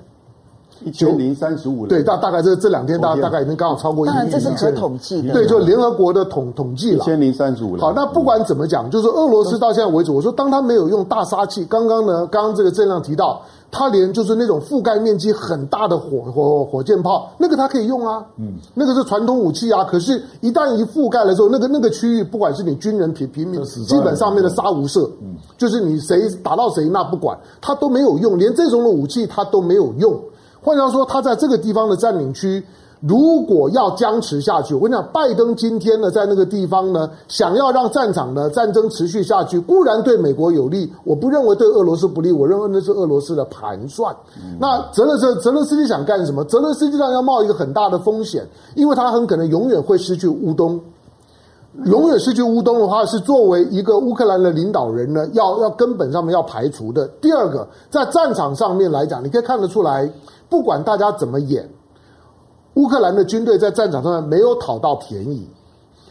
一千零三十五人，对，大大概这这两天大大概已经刚好超过一。当然这是可统计的。对，就联合国的统统计了。一千零三十五人。好，那不管怎么讲，就是俄罗斯到现在为止，我说当他没有用大杀器，刚刚呢，刚刚这个郑亮提到，他连就是那种覆盖面积很大的火火火箭炮，那个他可以用啊，嗯，那个是传统武器啊。可是，一旦一覆盖了之后，那个那个区域，不管是你军人平平民，基本上面的杀无赦，嗯，就是你谁打到谁那不管，他都没有用，连这种的武器他都没有用。换句话说，他在这个地方的占领区，如果要僵持下去，我跟你讲，拜登今天呢，在那个地方呢，想要让战场呢战争持续下去，固然对美国有利，我不认为对俄罗斯不利，我认为那是俄罗斯的盘算。嗯、那泽勒斯泽勒斯基想干什么？泽勒斯基上要冒一个很大的风险，因为他很可能永远会失去乌东。永远失去乌东的话，是作为一个乌克兰的领导人呢，要要根本上面要排除的。第二个，在战场上面来讲，你可以看得出来。不管大家怎么演，乌克兰的军队在战场上面没有讨到便宜，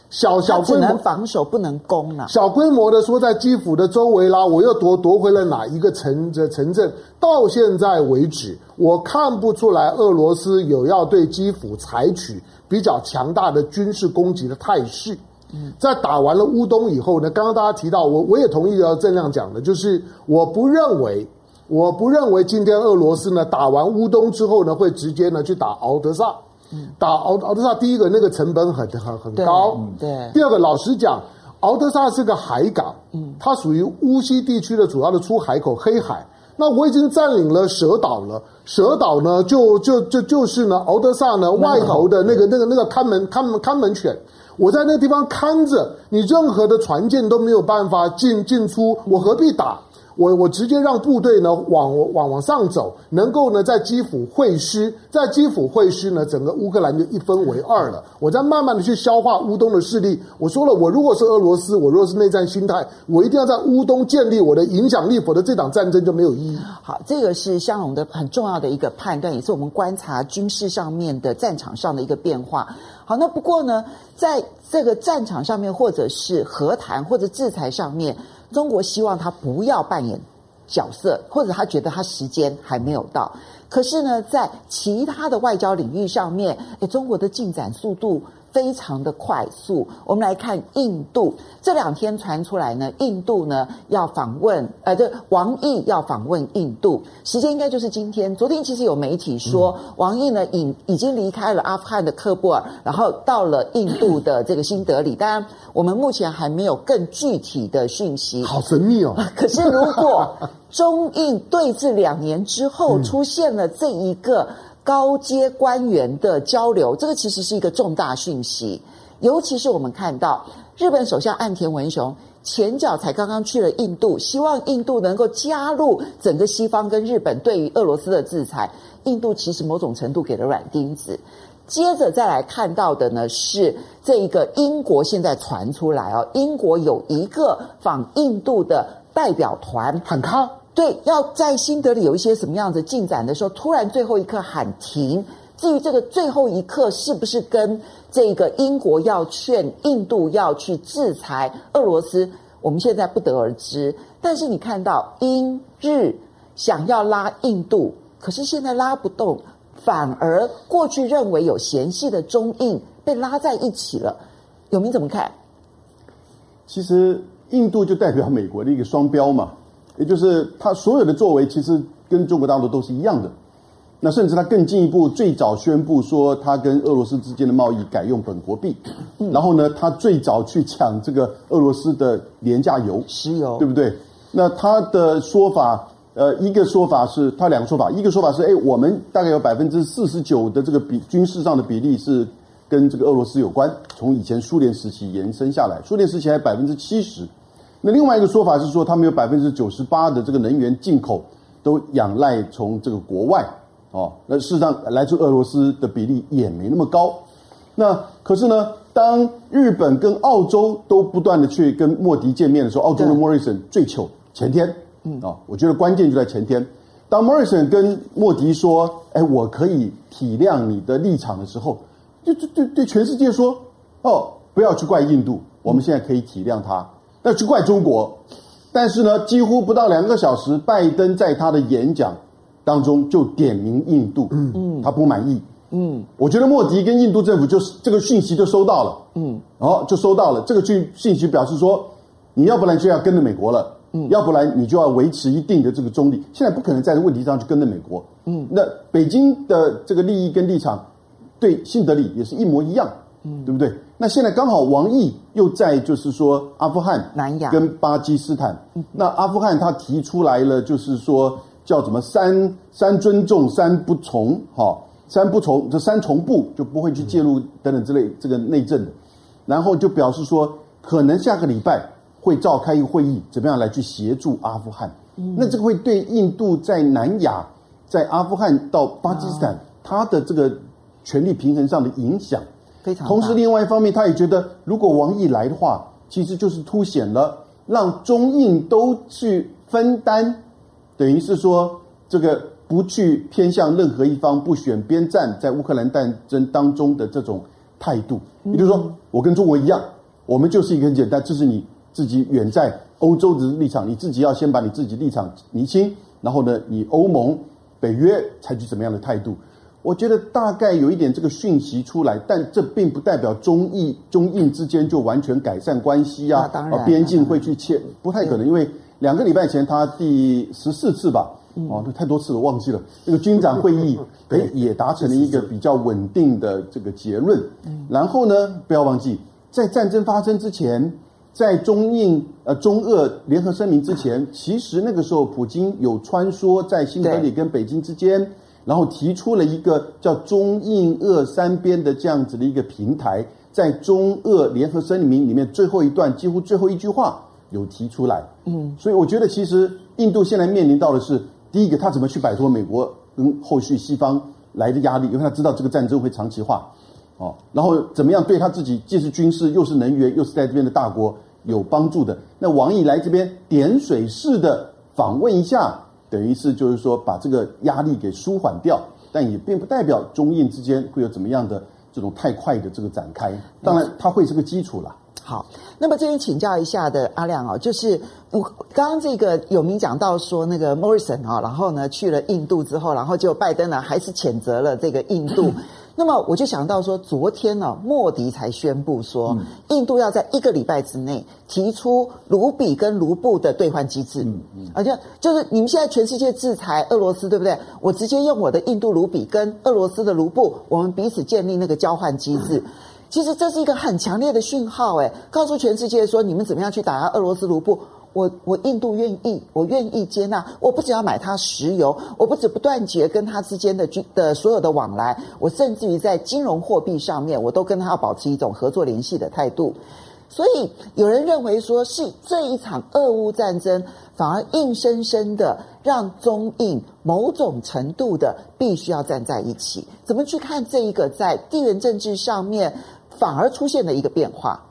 小小规模防守不能攻啊。小规模的说，在基辅的周围啦，我又夺夺回了哪一个城这城镇？到现在为止，我看不出来俄罗斯有要对基辅采取比较强大的军事攻击的态势。嗯，在打完了乌东以后呢，刚刚大家提到，我我也同意要郑亮讲的，就是我不认为。我不认为今天俄罗斯呢打完乌东之后呢会直接呢去打敖德萨，打敖敖德萨第一个那个成本很很很高，对。第二个老实讲，敖德萨是个海港，嗯，它属于乌西地区的主要的出海口黑海。那我已经占领了蛇岛了，蛇岛呢就就就就是呢敖德萨呢外头的那个那个那个看门看门看门犬，我在那地方看着，你任何的船舰都没有办法进进出，我何必打？我我直接让部队呢往往往上走，能够呢在基辅会师，在基辅会师呢，整个乌克兰就一分为二了。我再慢慢的去消化乌东的势力。我说了，我如果是俄罗斯，我如果是内战心态，我一定要在乌东建立我的影响力，否则这场战争就没有意义。好，这个是香龙的很重要的一个判断，也是我们观察军事上面的战场上的一个变化。好，那不过呢，在这个战场上面，或者是和谈或者制裁上面。中国希望他不要扮演角色，或者他觉得他时间还没有到。可是呢，在其他的外交领域上面，哎，中国的进展速度。非常的快速。我们来看印度，这两天传出来呢，印度呢要访问，呃，这王毅要访问印度，时间应该就是今天。昨天其实有媒体说，王毅呢已已经离开了阿富汗的喀布尔，然后到了印度的这个新德里。当然，我们目前还没有更具体的讯息。好神秘哦！可是如果中印对峙两年之后出现了这一个。高阶官员的交流，这个其实是一个重大讯息。尤其是我们看到日本首相岸田文雄前脚才刚刚去了印度，希望印度能够加入整个西方跟日本对于俄罗斯的制裁。印度其实某种程度给了软钉子。接着再来看到的呢，是这一个英国现在传出来哦，英国有一个访印度的代表团，喊卡。对，要在新德里有一些什么样子进展的时候，突然最后一刻喊停。至于这个最后一刻是不是跟这个英国要劝印度要去制裁俄罗斯，我们现在不得而知。但是你看到英日想要拉印度，可是现在拉不动，反而过去认为有嫌隙的中印被拉在一起了。永明怎么看？其实印度就代表美国的一个双标嘛。也就是他所有的作为其实跟中国大陆都是一样的。那甚至他更进一步，最早宣布说他跟俄罗斯之间的贸易改用本国币，然后呢，他最早去抢这个俄罗斯的廉价油、石油，对不对？那他的说法，呃，一个说法是他两个说法，一个说法是，哎，我们大概有百分之四十九的这个比军事上的比例是跟这个俄罗斯有关，从以前苏联时期延伸下来，苏联时期还百分之七十。那另外一个说法是说，他们有百分之九十八的这个能源进口都仰赖从这个国外。哦，那事实上来自俄罗斯的比例也没那么高。那可是呢，当日本跟澳洲都不断的去跟莫迪见面的时候，澳洲的莫里森最糗前天，嗯啊，我觉得关键就在前天。当莫里森跟莫迪说：“哎，我可以体谅你的立场”的时候，就就对对全世界说：“哦，不要去怪印度，我们现在可以体谅他，那去怪中国。”但是呢，几乎不到两个小时，拜登在他的演讲。当中就点名印度，嗯，他不满意，嗯，我觉得莫迪跟印度政府就是这个讯息就收到了，嗯，哦，就收到了这个讯讯息，表示说你要不然就要跟着美国了，嗯，要不然你就要维持一定的这个中立，现在不可能在这个问题上去跟着美国，嗯，那北京的这个利益跟立场对新德里也是一模一样，嗯，对不对？那现在刚好王毅又在就是说阿富汗、南亚跟巴基斯坦，那阿富汗他提出来了，就是说。叫什么三三尊重三不从哈三不从这三从不就不会去介入等等之类这个内政的，然后就表示说可能下个礼拜会召开一个会议，怎么样来去协助阿富汗？那这个会对印度在南亚在阿富汗到巴基斯坦它的这个权力平衡上的影响非常。同时，另外一方面，他也觉得如果王毅来的话，其实就是凸显了让中印都去分担。等于是说，这个不去偏向任何一方，不选边站，在乌克兰战争当中的这种态度。也就是说，我跟中国一样，我们就是一个很简单，这是你自己远在欧洲的立场，你自己要先把你自己立场厘清，然后呢，你欧盟、北约采取怎么样的态度？我觉得大概有一点这个讯息出来，但这并不代表中印中印之间就完全改善关系啊，啊，边境会去切，不太可能，因为。两个礼拜前，他第十四次吧，哦，那太多次了，忘记了。那个军长会议，哎，也达成了一个比较稳定的这个结论。然后呢，不要忘记，在战争发生之前，在中印呃中俄联合声明之前，其实那个时候普京有穿梭在新德里跟北京之间，然后提出了一个叫中印俄三边的这样子的一个平台，在中俄联合声明里面最后一段几乎最后一句话。有提出来，嗯，所以我觉得其实印度现在面临到的是第一个，他怎么去摆脱美国跟后续西方来的压力，因为他知道这个战争会长期化，哦，然后怎么样对他自己既是军事又是能源又是在这边的大国有帮助的。那王毅来这边点水式的访问一下，等于是就是说把这个压力给舒缓掉，但也并不代表中印之间会有怎么样的这种太快的这个展开。当然，它会是个基础了。好，那么这边请教一下的阿亮哦，就是我刚刚这个有明讲到说那个 Morrison 啊，然后呢去了印度之后，然后就拜登呢还是谴责了这个印度。那么我就想到说，昨天呢莫迪才宣布说，印度要在一个礼拜之内提出卢比跟卢布的兑换机制，嗯嗯，而且就是你们现在全世界制裁俄罗斯，对不对？我直接用我的印度卢比跟俄罗斯的卢布，我们彼此建立那个交换机制。其实这是一个很强烈的讯号，哎，告诉全世界说，你们怎么样去打压俄罗斯卢布？我我印度愿意，我愿意接纳。我不只要买它石油，我不止不断绝跟它之间的军的所有的往来，我甚至于在金融货币上面，我都跟它要保持一种合作联系的态度。所以有人认为说，是这一场俄乌战争反而硬生生的让中印某种程度的必须要站在一起。怎么去看这一个在地缘政治上面？反而出现了一个变化。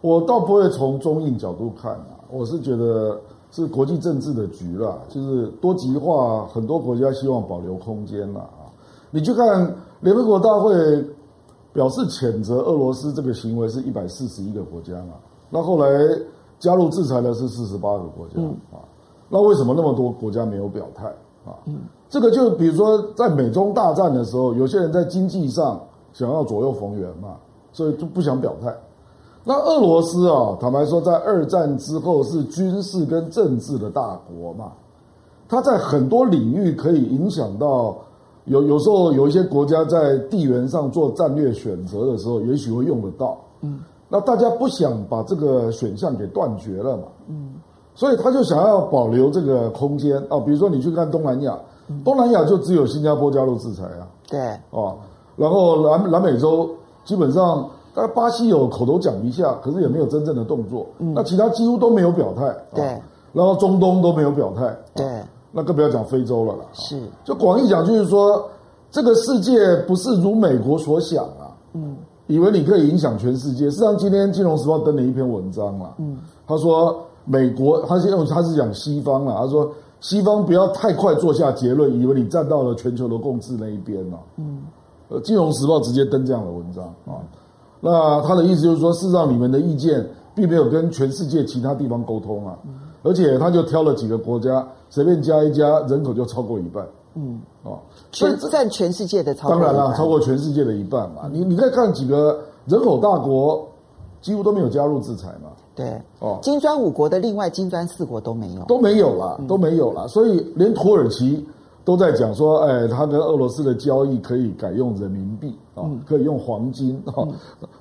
我倒不会从中印角度看啊，我是觉得是国际政治的局啦，就是多极化，很多国家希望保留空间啦啊。你去看联合国大会表示谴责俄罗斯这个行为是一百四十一个国家嘛，那后来加入制裁的是四十八个国家啊，那为什么那么多国家没有表态啊？这个就比如说在美中大战的时候，有些人在经济上。想要左右逢源嘛，所以就不想表态。那俄罗斯啊，坦白说，在二战之后是军事跟政治的大国嘛，它在很多领域可以影响到。有有时候有一些国家在地缘上做战略选择的时候，也许会用得到。嗯，那大家不想把这个选项给断绝了嘛？嗯，所以他就想要保留这个空间啊。比如说你去看东南亚，东南亚就只有新加坡加入制裁啊。对，哦，然后南南美洲基本上，大概巴西有口头讲一下，可是也没有真正的动作。嗯，那其他几乎都没有表态。对，然后中东都没有表态。对。那更不要讲非洲了啦。是，就广义讲，就是说，这个世界不是如美国所想啊。嗯。以为你可以影响全世界。事实上，今天《金融时报》登了一篇文章啊。嗯。他说，美国，他是用他是讲西方啊。他说，西方不要太快做下结论，以为你站到了全球的共治那一边了。嗯。呃，《金融时报》直接登这样的文章啊。那他的意思就是说，事实上你们的意见并没有跟全世界其他地方沟通啊。而且他就挑了几个国家，随便加一加，人口就超过一半。嗯，哦，全占全世界的超过一半。当然了，超过全世界的一半嘛。你你再看几个人口大国，几乎都没有加入制裁嘛。对，哦，金砖五国的另外金砖四国都没有，都没有了，都没有了。所以连土耳其都在讲说，哎，他跟俄罗斯的交易可以改用人民币啊，可以用黄金啊。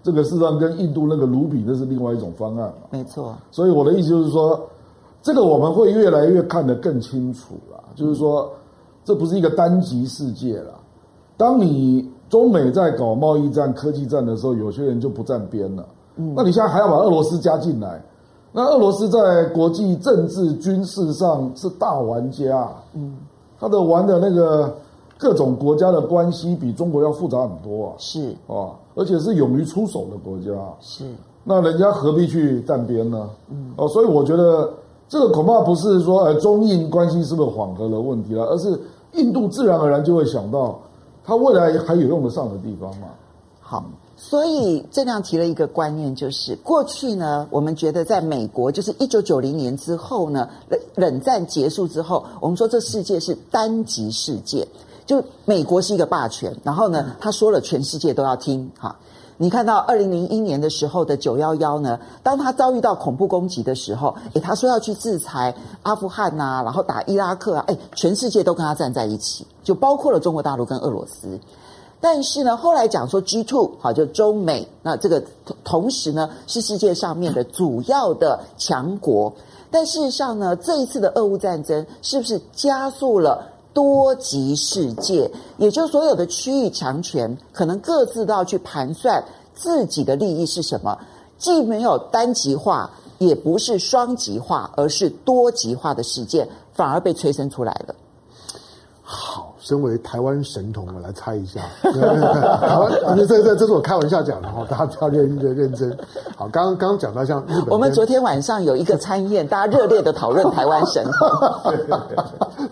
这个事实上跟印度那个卢比那是另外一种方案。没错。所以我的意思就是说。这个我们会越来越看得更清楚了，就是说，这不是一个单极世界了。当你中美在搞贸易战、科技战的时候，有些人就不站边了。嗯，那你现在还要把俄罗斯加进来？那俄罗斯在国际政治、军事上是大玩家。嗯，他的玩的那个各种国家的关系比中国要复杂很多啊。是啊，而且是勇于出手的国家。是，那人家何必去站边呢？嗯，哦，所以我觉得。这个恐怕不是说，呃，中印关系是不是缓和的问题了，而是印度自然而然就会想到，它未来还有用得上的地方嘛。好，所以这样提了一个观念，就是过去呢，我们觉得在美国，就是一九九零年之后呢，冷冷战结束之后，我们说这世界是单极世界，就美国是一个霸权，然后呢，他说了，全世界都要听，哈。你看到二零零一年的时候的九幺幺呢？当他遭遇到恐怖攻击的时候，诶，他说要去制裁阿富汗呐、啊，然后打伊拉克啊，诶，全世界都跟他站在一起，就包括了中国大陆跟俄罗斯。但是呢，后来讲说 G two 好，就中美，那这个同时呢是世界上面的主要的强国。但事实上呢，这一次的俄乌战争是不是加速了？多极世界，也就所有的区域强权，可能各自都要去盘算自己的利益是什么。既没有单极化，也不是双极化，而是多极化的世界，反而被催生出来了。好，身为台湾神童，我来猜一下。台湾，这这这是我开玩笑讲的哈，大家不要认认认真。好，刚刚刚讲到像日本，我们昨天晚上有一个餐宴，大家热烈的讨论台湾神童。对对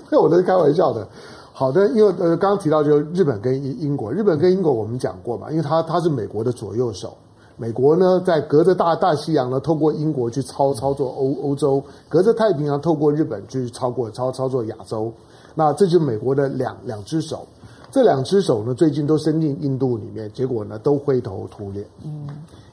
对，我都是开玩笑的。好的，因为呃，刚刚提到就日本跟英英国，日本跟英国我们讲过嘛，因为它它是美国的左右手。美国呢，在隔着大大西洋呢，透过英国去操操作欧欧洲，隔着太平洋透过日本去超过操操作亚洲。那这就是美国的两两只手，这两只手呢，最近都伸进印度里面，结果呢，都灰头土脸。嗯。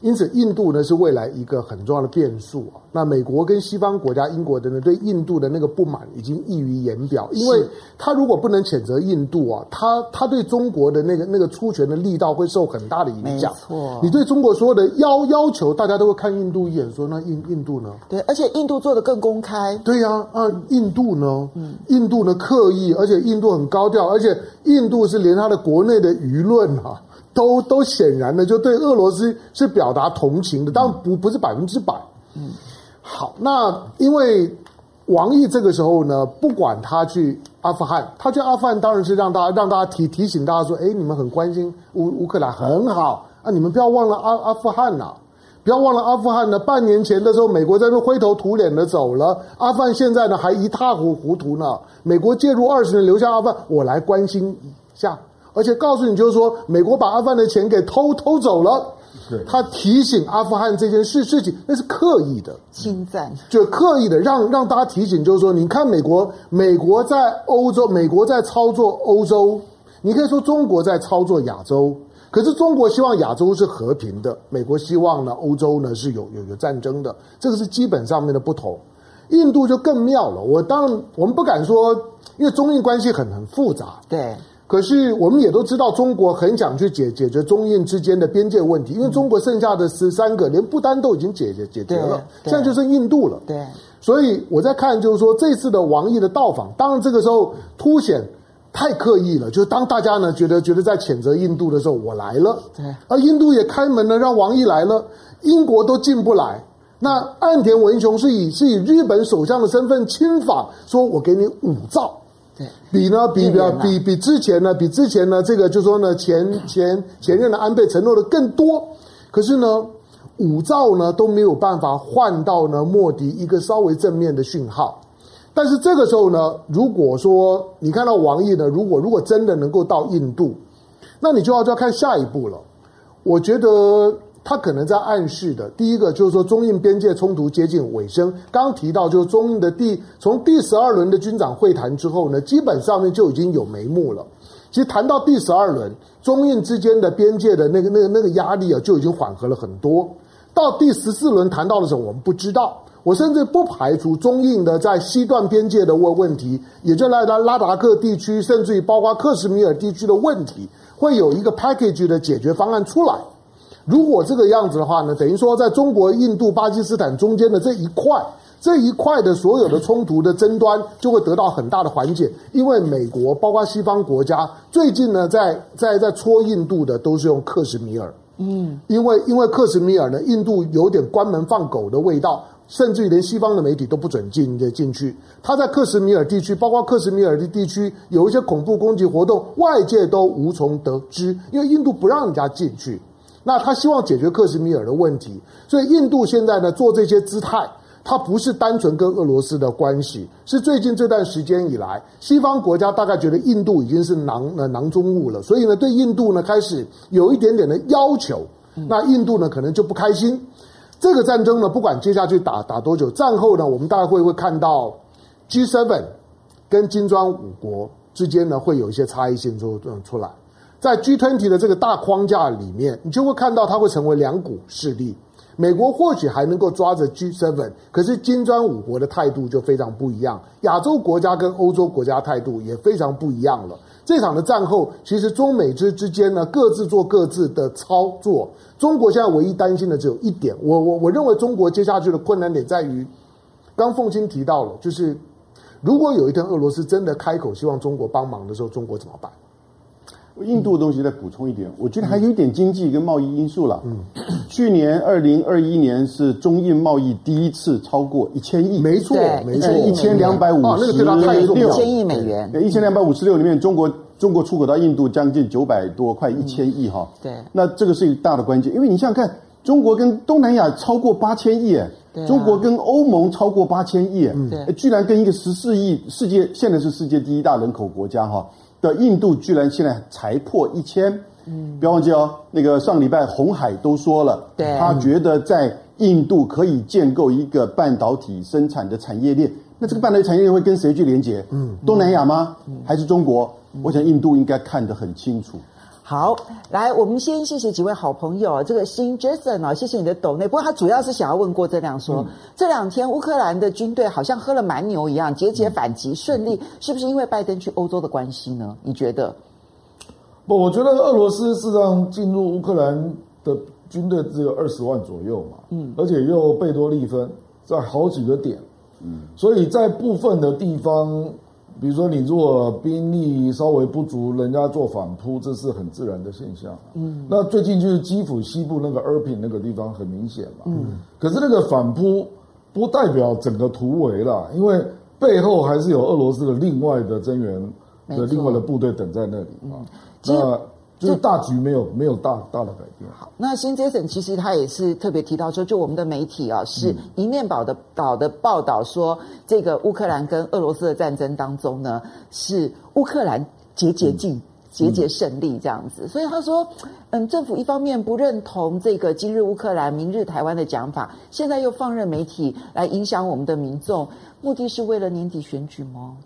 因此，印度呢是未来一个很重要的变数啊。那美国跟西方国家、英国等等对印度的那个不满已经溢于言表，因为他如果不能谴责印度啊，他他对中国的那个那个出拳的力道会受很大的影响。没错，你对中国所有的要要求，大家都会看印度一眼，说那印印度呢？对，而且印度做得更公开。对呀，啊，印度呢？嗯，印度呢刻意，而且印度很高调，而且印度是连他的国内的舆论啊。都都显然的就对俄罗斯是表达同情的，当然不不是百分之百。嗯，好，那因为王毅这个时候呢，不管他去阿富汗，他去阿富汗当然是让大家让大家提提醒大家说，哎，你们很关心乌乌克兰很好啊，你们不要忘了阿阿富汗呐、啊，不要忘了阿富汗呢。半年前的时候，美国在那灰头土脸的走了，阿富汗现在呢还一塌糊糊涂呢。美国介入二十年，留下阿富汗，我来关心一下。而且告诉你，就是说，美国把阿富汗的钱给偷偷走了。对，他提醒阿富汗这件事事情，那是刻意的侵占，就刻意的让让大家提醒，就是说，你看美国，美国在欧洲，美国在操作欧洲，你可以说中国在操作亚洲。可是中国希望亚洲是和平的，美国希望呢欧洲呢是有有有战争的，这个是基本上面的不同。印度就更妙了，我当然我们不敢说，因为中印关系很很复杂，对。可是我们也都知道，中国很想去解解决中印之间的边界问题，因为中国剩下的十三个，连不丹都已经解决解决了，现在就剩印度了。对，所以我在看，就是说这次的王毅的到访，当然这个时候凸显太刻意了，就是当大家呢觉得觉得在谴责印度的时候，我来了，对，而印度也开门了，让王毅来了，英国都进不来。那岸田文雄是以是以日本首相的身份亲访，说我给你五兆。对，比呢，比比比比之前呢，比之前呢，这个就说呢，前前前任的安倍承诺的更多，可是呢，五兆呢都没有办法换到呢莫迪一个稍微正面的讯号。但是这个时候呢，如果说你看到王毅呢，如果如果真的能够到印度，那你就要就要看下一步了。我觉得。他可能在暗示的，第一个就是说中印边界冲突接近尾声。刚刚提到就是中印的第从第十二轮的军长会谈之后呢，基本上面就已经有眉目了。其实谈到第十二轮，中印之间的边界的那个那个那个压力啊，就已经缓和了很多。到第十四轮谈到的时候，我们不知道。我甚至不排除中印的在西段边界的问问题，也就来到拉达克地区，甚至于包括克什米尔地区的问题，会有一个 package 的解决方案出来。如果这个样子的话呢，等于说在中国、印度、巴基斯坦中间的这一块，这一块的所有的冲突的争端就会得到很大的缓解，因为美国包括西方国家最近呢，在在在戳印度的都是用克什米尔，嗯，因为因为克什米尔呢，印度有点关门放狗的味道，甚至于连西方的媒体都不准进的进去。他在克什米尔地区，包括克什米尔的地区有一些恐怖攻击活动，外界都无从得知，因为印度不让人家进去。那他希望解决克什米尔的问题，所以印度现在呢做这些姿态，它不是单纯跟俄罗斯的关系，是最近这段时间以来，西方国家大概觉得印度已经是囊呃囊中物了，所以呢对印度呢开始有一点点的要求，那印度呢可能就不开心。这个战争呢不管接下去打打多久，战后呢我们大概会会看到 G7 跟金砖五国之间呢会有一些差异性出出来。在 G20 的这个大框架里面，你就会看到它会成为两股势力。美国或许还能够抓着 G7，可是金砖五国的态度就非常不一样。亚洲国家跟欧洲国家态度也非常不一样了。这场的战后，其实中美之之间呢，各自做各自的操作。中国现在唯一担心的只有一点，我我我认为中国接下去的困难点在于，刚凤清提到了，就是如果有一天俄罗斯真的开口希望中国帮忙的时候，中国怎么办？印度的东西再补充一点，我觉得还有一点经济跟贸易因素了。嗯，去年二零二一年是中印贸易第一次超过一千亿，没错，没错，一千两百五十六千亿美元。对，一千两百五十六里面，中国中国出口到印度将近九百多，快一千亿哈。对，那这个是一个大的关键，因为你想想看，中国跟东南亚超过八千亿，哎，中国跟欧盟超过八千亿，哎，居然跟一个十四亿世界现在是世界第一大人口国家哈。的印度居然现在才破一千，嗯，不要忘记哦，那个上礼拜红海都说了，对，他觉得在印度可以建构一个半导体生产的产业链，那这个半导体产业链会跟谁去连接？嗯，东南亚吗？还是中国？我想印度应该看得很清楚。好，来，我们先谢谢几位好朋友。这个新 Jason 啊，谢谢你的抖内。不过他主要是想要问郭正亮说，嗯、这两天乌克兰的军队好像喝了蛮牛一样，节节反击顺利，嗯、是不是因为拜登去欧洲的关系呢？你觉得？不，我觉得俄罗斯事实上进入乌克兰的军队只有二十万左右嘛，嗯，而且又贝多利分在好几个点，嗯，所以在部分的地方。比如说，你如果兵力稍微不足，人家做反扑，这是很自然的现象。嗯，那最近就是基辅西部那个尔品那个地方很明显嘛。嗯，可是那个反扑不代表整个突围了，因为背后还是有俄罗斯的另外的增援的另外的部队等在那里啊。那就是大局没有没有大大的改变。好，那新杰森其实他也是特别提到说，就我们的媒体啊，是一面倒的倒的报道说，这个乌克兰跟俄罗斯的战争当中呢，是乌克兰节节进、节节胜利这样子。所以他说，嗯，政府一方面不认同这个今日乌克兰、明日台湾的讲法，现在又放任媒体来影响我们的民众，目的是为了年底选举吗？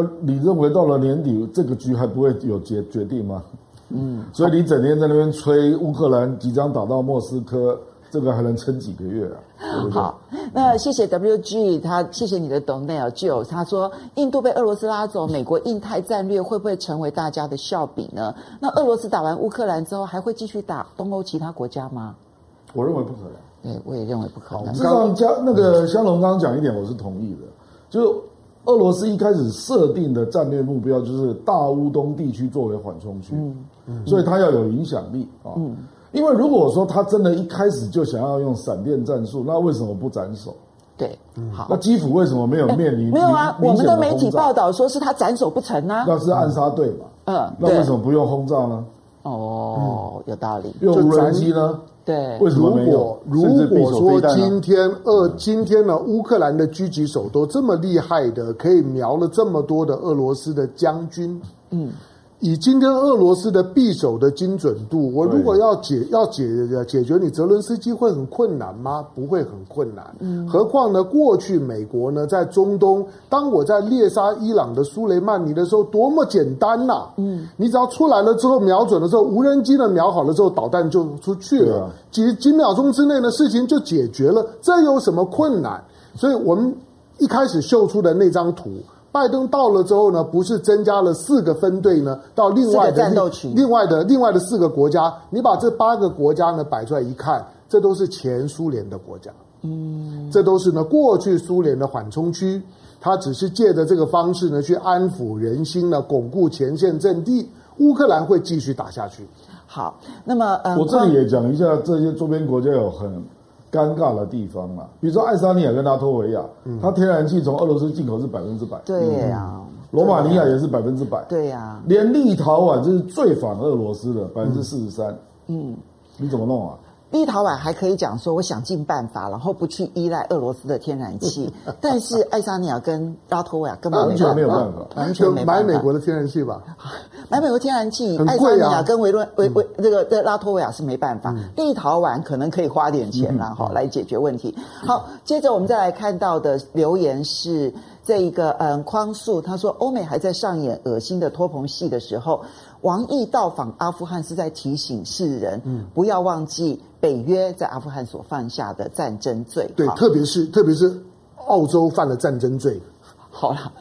啊，你认为到了年底这个局还不会有决决定吗？嗯，所以你整天在那边吹乌克兰即将打到莫斯科，这个还能撑几个月啊？对不对？好，那谢谢 WG，他谢谢你的 donate Joe，他说印度被俄罗斯拉走，美国印太战略会不会成为大家的笑柄呢？那俄罗斯打完乌克兰之后，还会继续打东欧其他国家吗？我认为不可能。对，我也认为不可能。实际上，加那个香龙刚刚讲一点，我是同意的，就。俄罗斯一开始设定的战略目标就是大乌东地区作为缓冲区，嗯嗯，所以它要有影响力啊。嗯，因为如果说他真的一开始就想要用闪电战术，那为什么不斩首？对，好。那基辅为什么没有面临？没有啊，我们的媒体报道说是他斩首不成啊。那是暗杀队嘛？嗯，那为什么不用轰炸呢？哦，有道理。用无人机呢？对，为什么没有？如果说今天俄今天呢，乌克兰的狙击手都这么厉害的，可以瞄了这么多的俄罗斯的将军，嗯。以今天俄罗斯的匕首的精准度，我如果要解要解解决你泽伦斯基会很困难吗？不会很困难。嗯，何况呢？过去美国呢在中东，当我在猎杀伊朗的苏雷曼尼的时候，多么简单呐！嗯，你只要出来了之后瞄准了之后，无人机呢瞄好了之后，导弹就出去了，几几秒钟之内呢事情就解决了，这有什么困难？所以我们一开始秀出的那张图。拜登到了之后呢，不是增加了四个分队呢，到另外的战斗群，另外的另外的四个国家，你把这八个国家呢摆出来一看，这都是前苏联的国家，嗯，这都是呢过去苏联的缓冲区，他只是借着这个方式呢去安抚人心呢，巩固前线阵地，乌克兰会继续打下去。好，那么呃，我这里也讲一下这些周边国家有很。尴尬的地方嘛，比如说爱沙尼亚跟拉脱维亚，嗯、它天然气从俄罗斯进口是百分之百。对呀、嗯，罗马尼亚也是百分之百。对呀，连立陶宛就是最反俄罗斯的百分之四十三。嗯，你怎么弄啊？立陶宛还可以讲说，我想尽办法，然后不去依赖俄罗斯的天然气。但是爱沙尼亚跟拉脱维亚根本完全没有办法，完全没办法。买美国的天然气吧，买美国天然气，爱沙尼亚跟维伦维维这个这拉脱维亚是没办法。立陶宛可能可以花点钱然后来解决问题。好，接着我们再来看到的留言是这一个嗯匡素，他说欧美还在上演恶心的托棚戏的时候。王毅到访阿富汗是在提醒世人，嗯，不要忘记北约在阿富汗所犯下的战争罪。对，特别是特别是澳洲犯了战争罪。好了，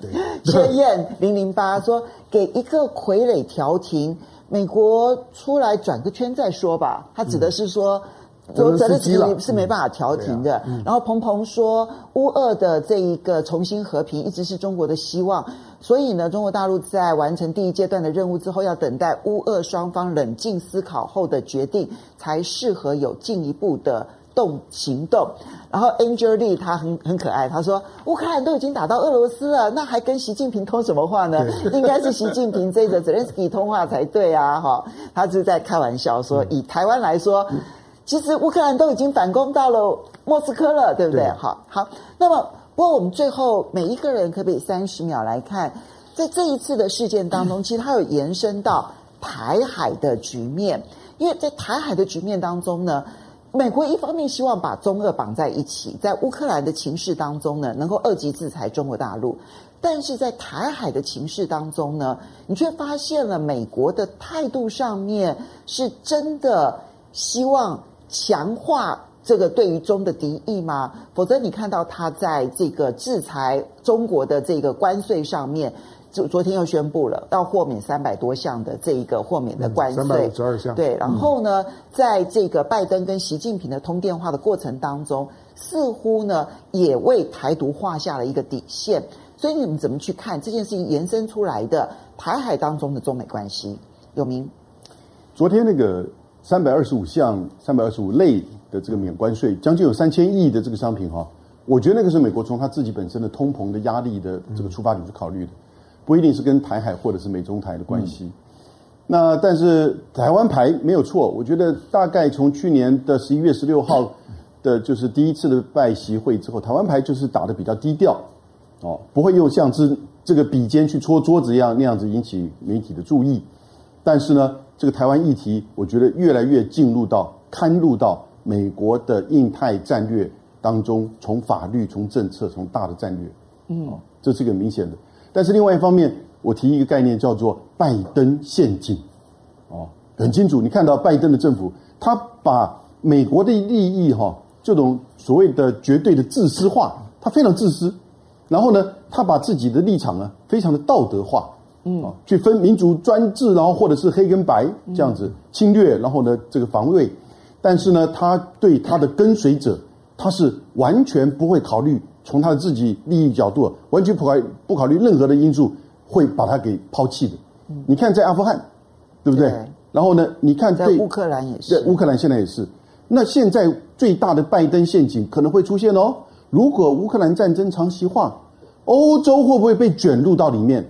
谢燕 零零八说，给一个傀儡调停，美国出来转个圈再说吧。他指的是说。说泽连斯基是没办法调停的。嗯啊嗯、然后彭鹏说，乌俄的这一个重新和平一直是中国的希望，所以呢，中国大陆在完成第一阶段的任务之后，要等待乌俄双方冷静思考后的决定，才适合有进一步的动行动。然后 Angel Lee 他很很可爱，他说乌克兰都已经打到俄罗斯了，那还跟习近平通什么话呢？应该是习近平追着泽连斯基通话才对啊！哈，他是在开玩笑说，以台湾来说。嗯其实乌克兰都已经反攻到了莫斯科了，对不对？对好，好。那么，不过我们最后每一个人可不可以三十秒来看，在这一次的事件当中，其实它有延伸到台海的局面。因为在台海的局面当中呢，美国一方面希望把中俄绑在一起，在乌克兰的情势当中呢，能够二级制裁中国大陆。但是在台海的情势当中呢，你却发现了美国的态度上面是真的希望。强化这个对于中的敌意吗？否则你看到他在这个制裁中国的这个关税上面，就昨天又宣布了要豁免三百多项的这一个豁免的关税，三百五十二项。对，然后呢，在这个拜登跟习近平的通电话的过程当中，似乎呢也为台独画下了一个底线。所以你们怎么去看这件事情延伸出来的台海当中的中美关系？有明，昨天那个。三百二十五项、三百二十五类的这个免关税，将近有三千亿的这个商品哈，我觉得那个是美国从他自己本身的通膨的压力的这个出发点去考虑的，不一定是跟台海或者是美中台的关系。嗯、那但是台湾牌没有错，我觉得大概从去年的十一月十六号的，就是第一次的拜习会之后，台湾牌就是打的比较低调哦，不会用像之这个笔尖去戳桌子一样那样子引起媒体的注意，但是呢。这个台湾议题，我觉得越来越进入到刊入到美国的印太战略当中，从法律、从政策、从大的战略，嗯，这是一个明显的。但是另外一方面，我提一个概念叫做“拜登陷阱”，哦，很清楚。你看到拜登的政府，他把美国的利益哈、哦，这种所谓的绝对的自私化，他非常自私。然后呢，他把自己的立场呢，非常的道德化，嗯，去分民族专制，然后或者是黑跟白这样子侵略，然后呢这个防卫。但是呢，他对他的跟随者，他是完全不会考虑从他的自己利益角度，完全不考不考虑任何的因素，会把他给抛弃的。你看在阿富汗，对不对？对，然后呢，你看在乌克兰也是，对乌克兰现在也是。那现在最大的拜登陷阱可能会出现哦。如果乌克兰战争长期化，欧洲会不会被卷入到里面？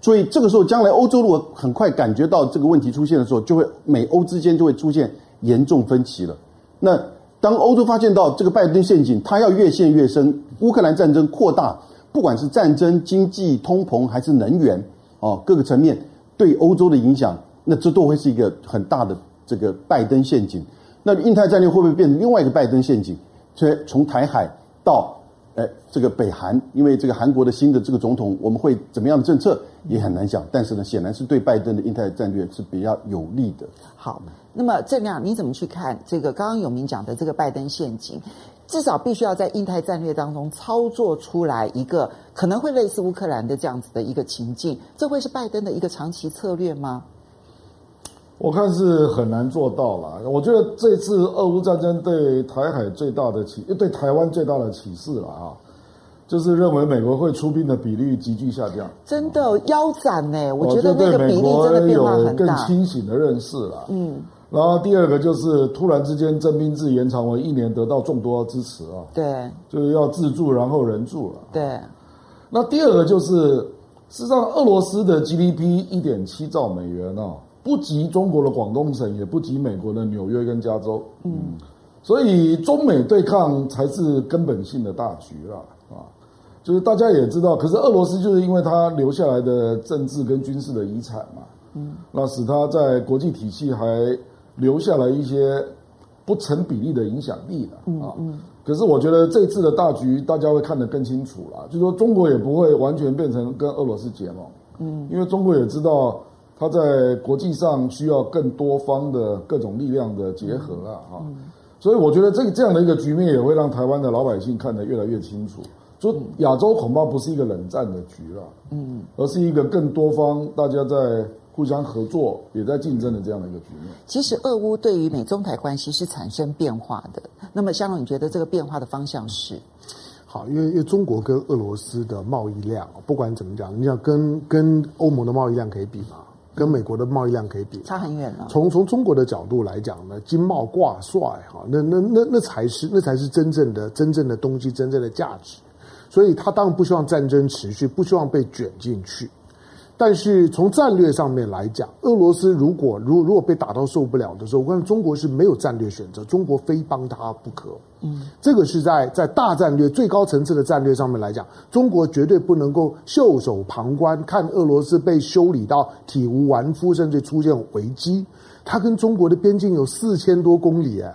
所以这个时候，将来欧洲如果很快感觉到这个问题出现的时候，就会美欧之间就会出现严重分歧了。那当欧洲发现到这个拜登陷阱，它要越陷越深，乌克兰战争扩大，不管是战争、经济、通膨还是能源，哦，各个层面对欧洲的影响，那这都会是一个很大的这个拜登陷阱。那印太战略会不会变成另外一个拜登陷阱？所以从台海到哎这个北韩，因为这个韩国的新的这个总统，我们会怎么样的政策也很难讲。但是呢，显然是对拜登的印太战略是比较有利的。好，那么郑亮你怎么去看这个刚刚有明讲的这个拜登陷阱？至少必须要在印太战略当中操作出来一个可能会类似乌克兰的这样子的一个情境，这会是拜登的一个长期策略吗？我看是很难做到了。我觉得这次俄乌战争对台海最大的启，对台湾最大的启示了啊，就是认为美国会出兵的比率急剧下降。真的腰斩呢？我觉得那个比例真的变化很大。有更清醒的认识了。嗯。然后第二个就是突然之间征兵制延长为一年，得到众多支持啊。对。就是要自助然后人助了。对。那第二个就是，事实上俄罗斯的 GDP 一点七兆美元啊。不及中国的广东省，也不及美国的纽约跟加州，嗯，所以中美对抗才是根本性的大局了啊！就是大家也知道，可是俄罗斯就是因为他留下来的政治跟军事的遗产嘛，嗯，那使他在国际体系还留下来一些不成比例的影响力了啊。嗯可是我觉得这次的大局大家会看得更清楚了，就是说中国也不会完全变成跟俄罗斯结盟，嗯，因为中国也知道。它在国际上需要更多方的各种力量的结合啊，哈，所以我觉得这这样的一个局面也会让台湾的老百姓看得越来越清楚，说亚洲恐怕不是一个冷战的局了，嗯，而是一个更多方大家在互相合作也在竞争的这样的一个局面。其实俄乌对于美中台关系是产生变化的，那么香龙，你觉得这个变化的方向是？好，因为因为中国跟俄罗斯的贸易量，不管怎么讲，你想跟跟欧盟的贸易量可以比吗？跟美国的贸易量可以比，差很远了。从从中国的角度来讲呢，经贸挂帅哈，那那那那才是那才是真正的真正的东西，真正的价值。所以他当然不希望战争持续，不希望被卷进去。但是从战略上面来讲，俄罗斯如果如如果被打到受不了的时候，我看中国是没有战略选择，中国非帮他不可。嗯，这个是在在大战略最高层次的战略上面来讲，中国绝对不能够袖手旁观，看俄罗斯被修理到体无完肤，甚至出现危机。它跟中国的边境有四千多公里，哎，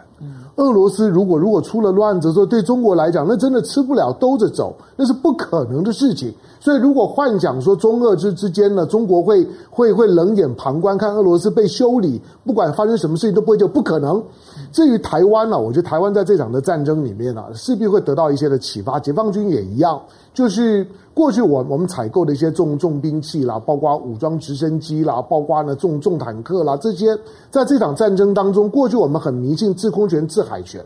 俄罗斯如果如果出了乱子，说对中国来讲，那真的吃不了兜着走，那是不可能的事情。所以，如果幻想说中俄之之间呢，中国会会会冷眼旁观，看俄罗斯被修理，不管发生什么事情都不会，就不可能。至于台湾呢，我觉得台湾在这场的战争里面呢，势必会得到一些的启发。解放军也一样，就是过去我我们采购的一些重重兵器啦，包括武装直升机啦，包括呢重重坦克啦，这些在这场战争当中，过去我们很迷信自控权、制海权。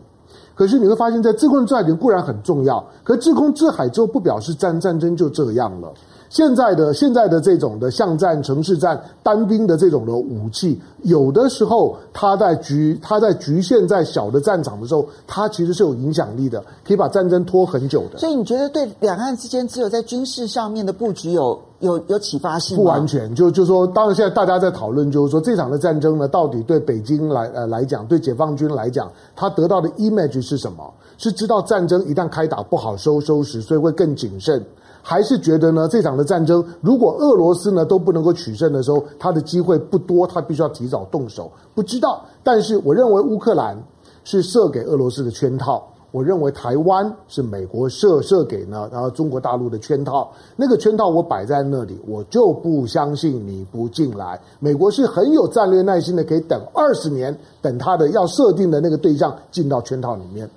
可是你会发现，在制空制海权固然很重要，可制空制海之后，不表示战战争就这样了。现在的现在的这种的巷战、城市战、单兵的这种的武器，有的时候它在局它在局限在小的战场的时候，它其实是有影响力的，可以把战争拖很久的。所以你觉得对两岸之间只有在军事上面的布局有有有启发性？不完全，就就说，当然现在大家在讨论，就是说这场的战争呢，到底对北京来呃来讲，对解放军来讲，他得到的 image 是什么？是知道战争一旦开打不好收收拾，所以会更谨慎。还是觉得呢，这场的战争，如果俄罗斯呢都不能够取胜的时候，他的机会不多，他必须要提早动手。不知道，但是我认为乌克兰是设给俄罗斯的圈套。我认为台湾是美国设设给呢，然后中国大陆的圈套，那个圈套我摆在那里，我就不相信你不进来。美国是很有战略耐心的，可以等二十年，等他的要设定的那个对象进到圈套里面。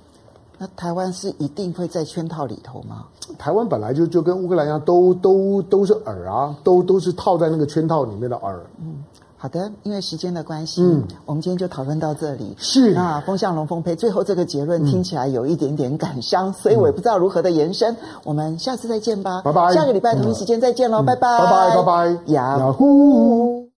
那台湾是一定会在圈套里头吗？台湾本来就就跟乌克兰一样，都都都是饵啊，都都是套在那个圈套里面的饵。嗯。好的，因为时间的关系，嗯，我们今天就讨论到这里。是，那风向龙凤配最后这个结论听起来有一点点感伤，嗯、所以我也不知道如何的延伸。我们下次再见吧，拜拜。下个礼拜同一时间再见喽，拜拜，拜拜，拜拜，呀呼。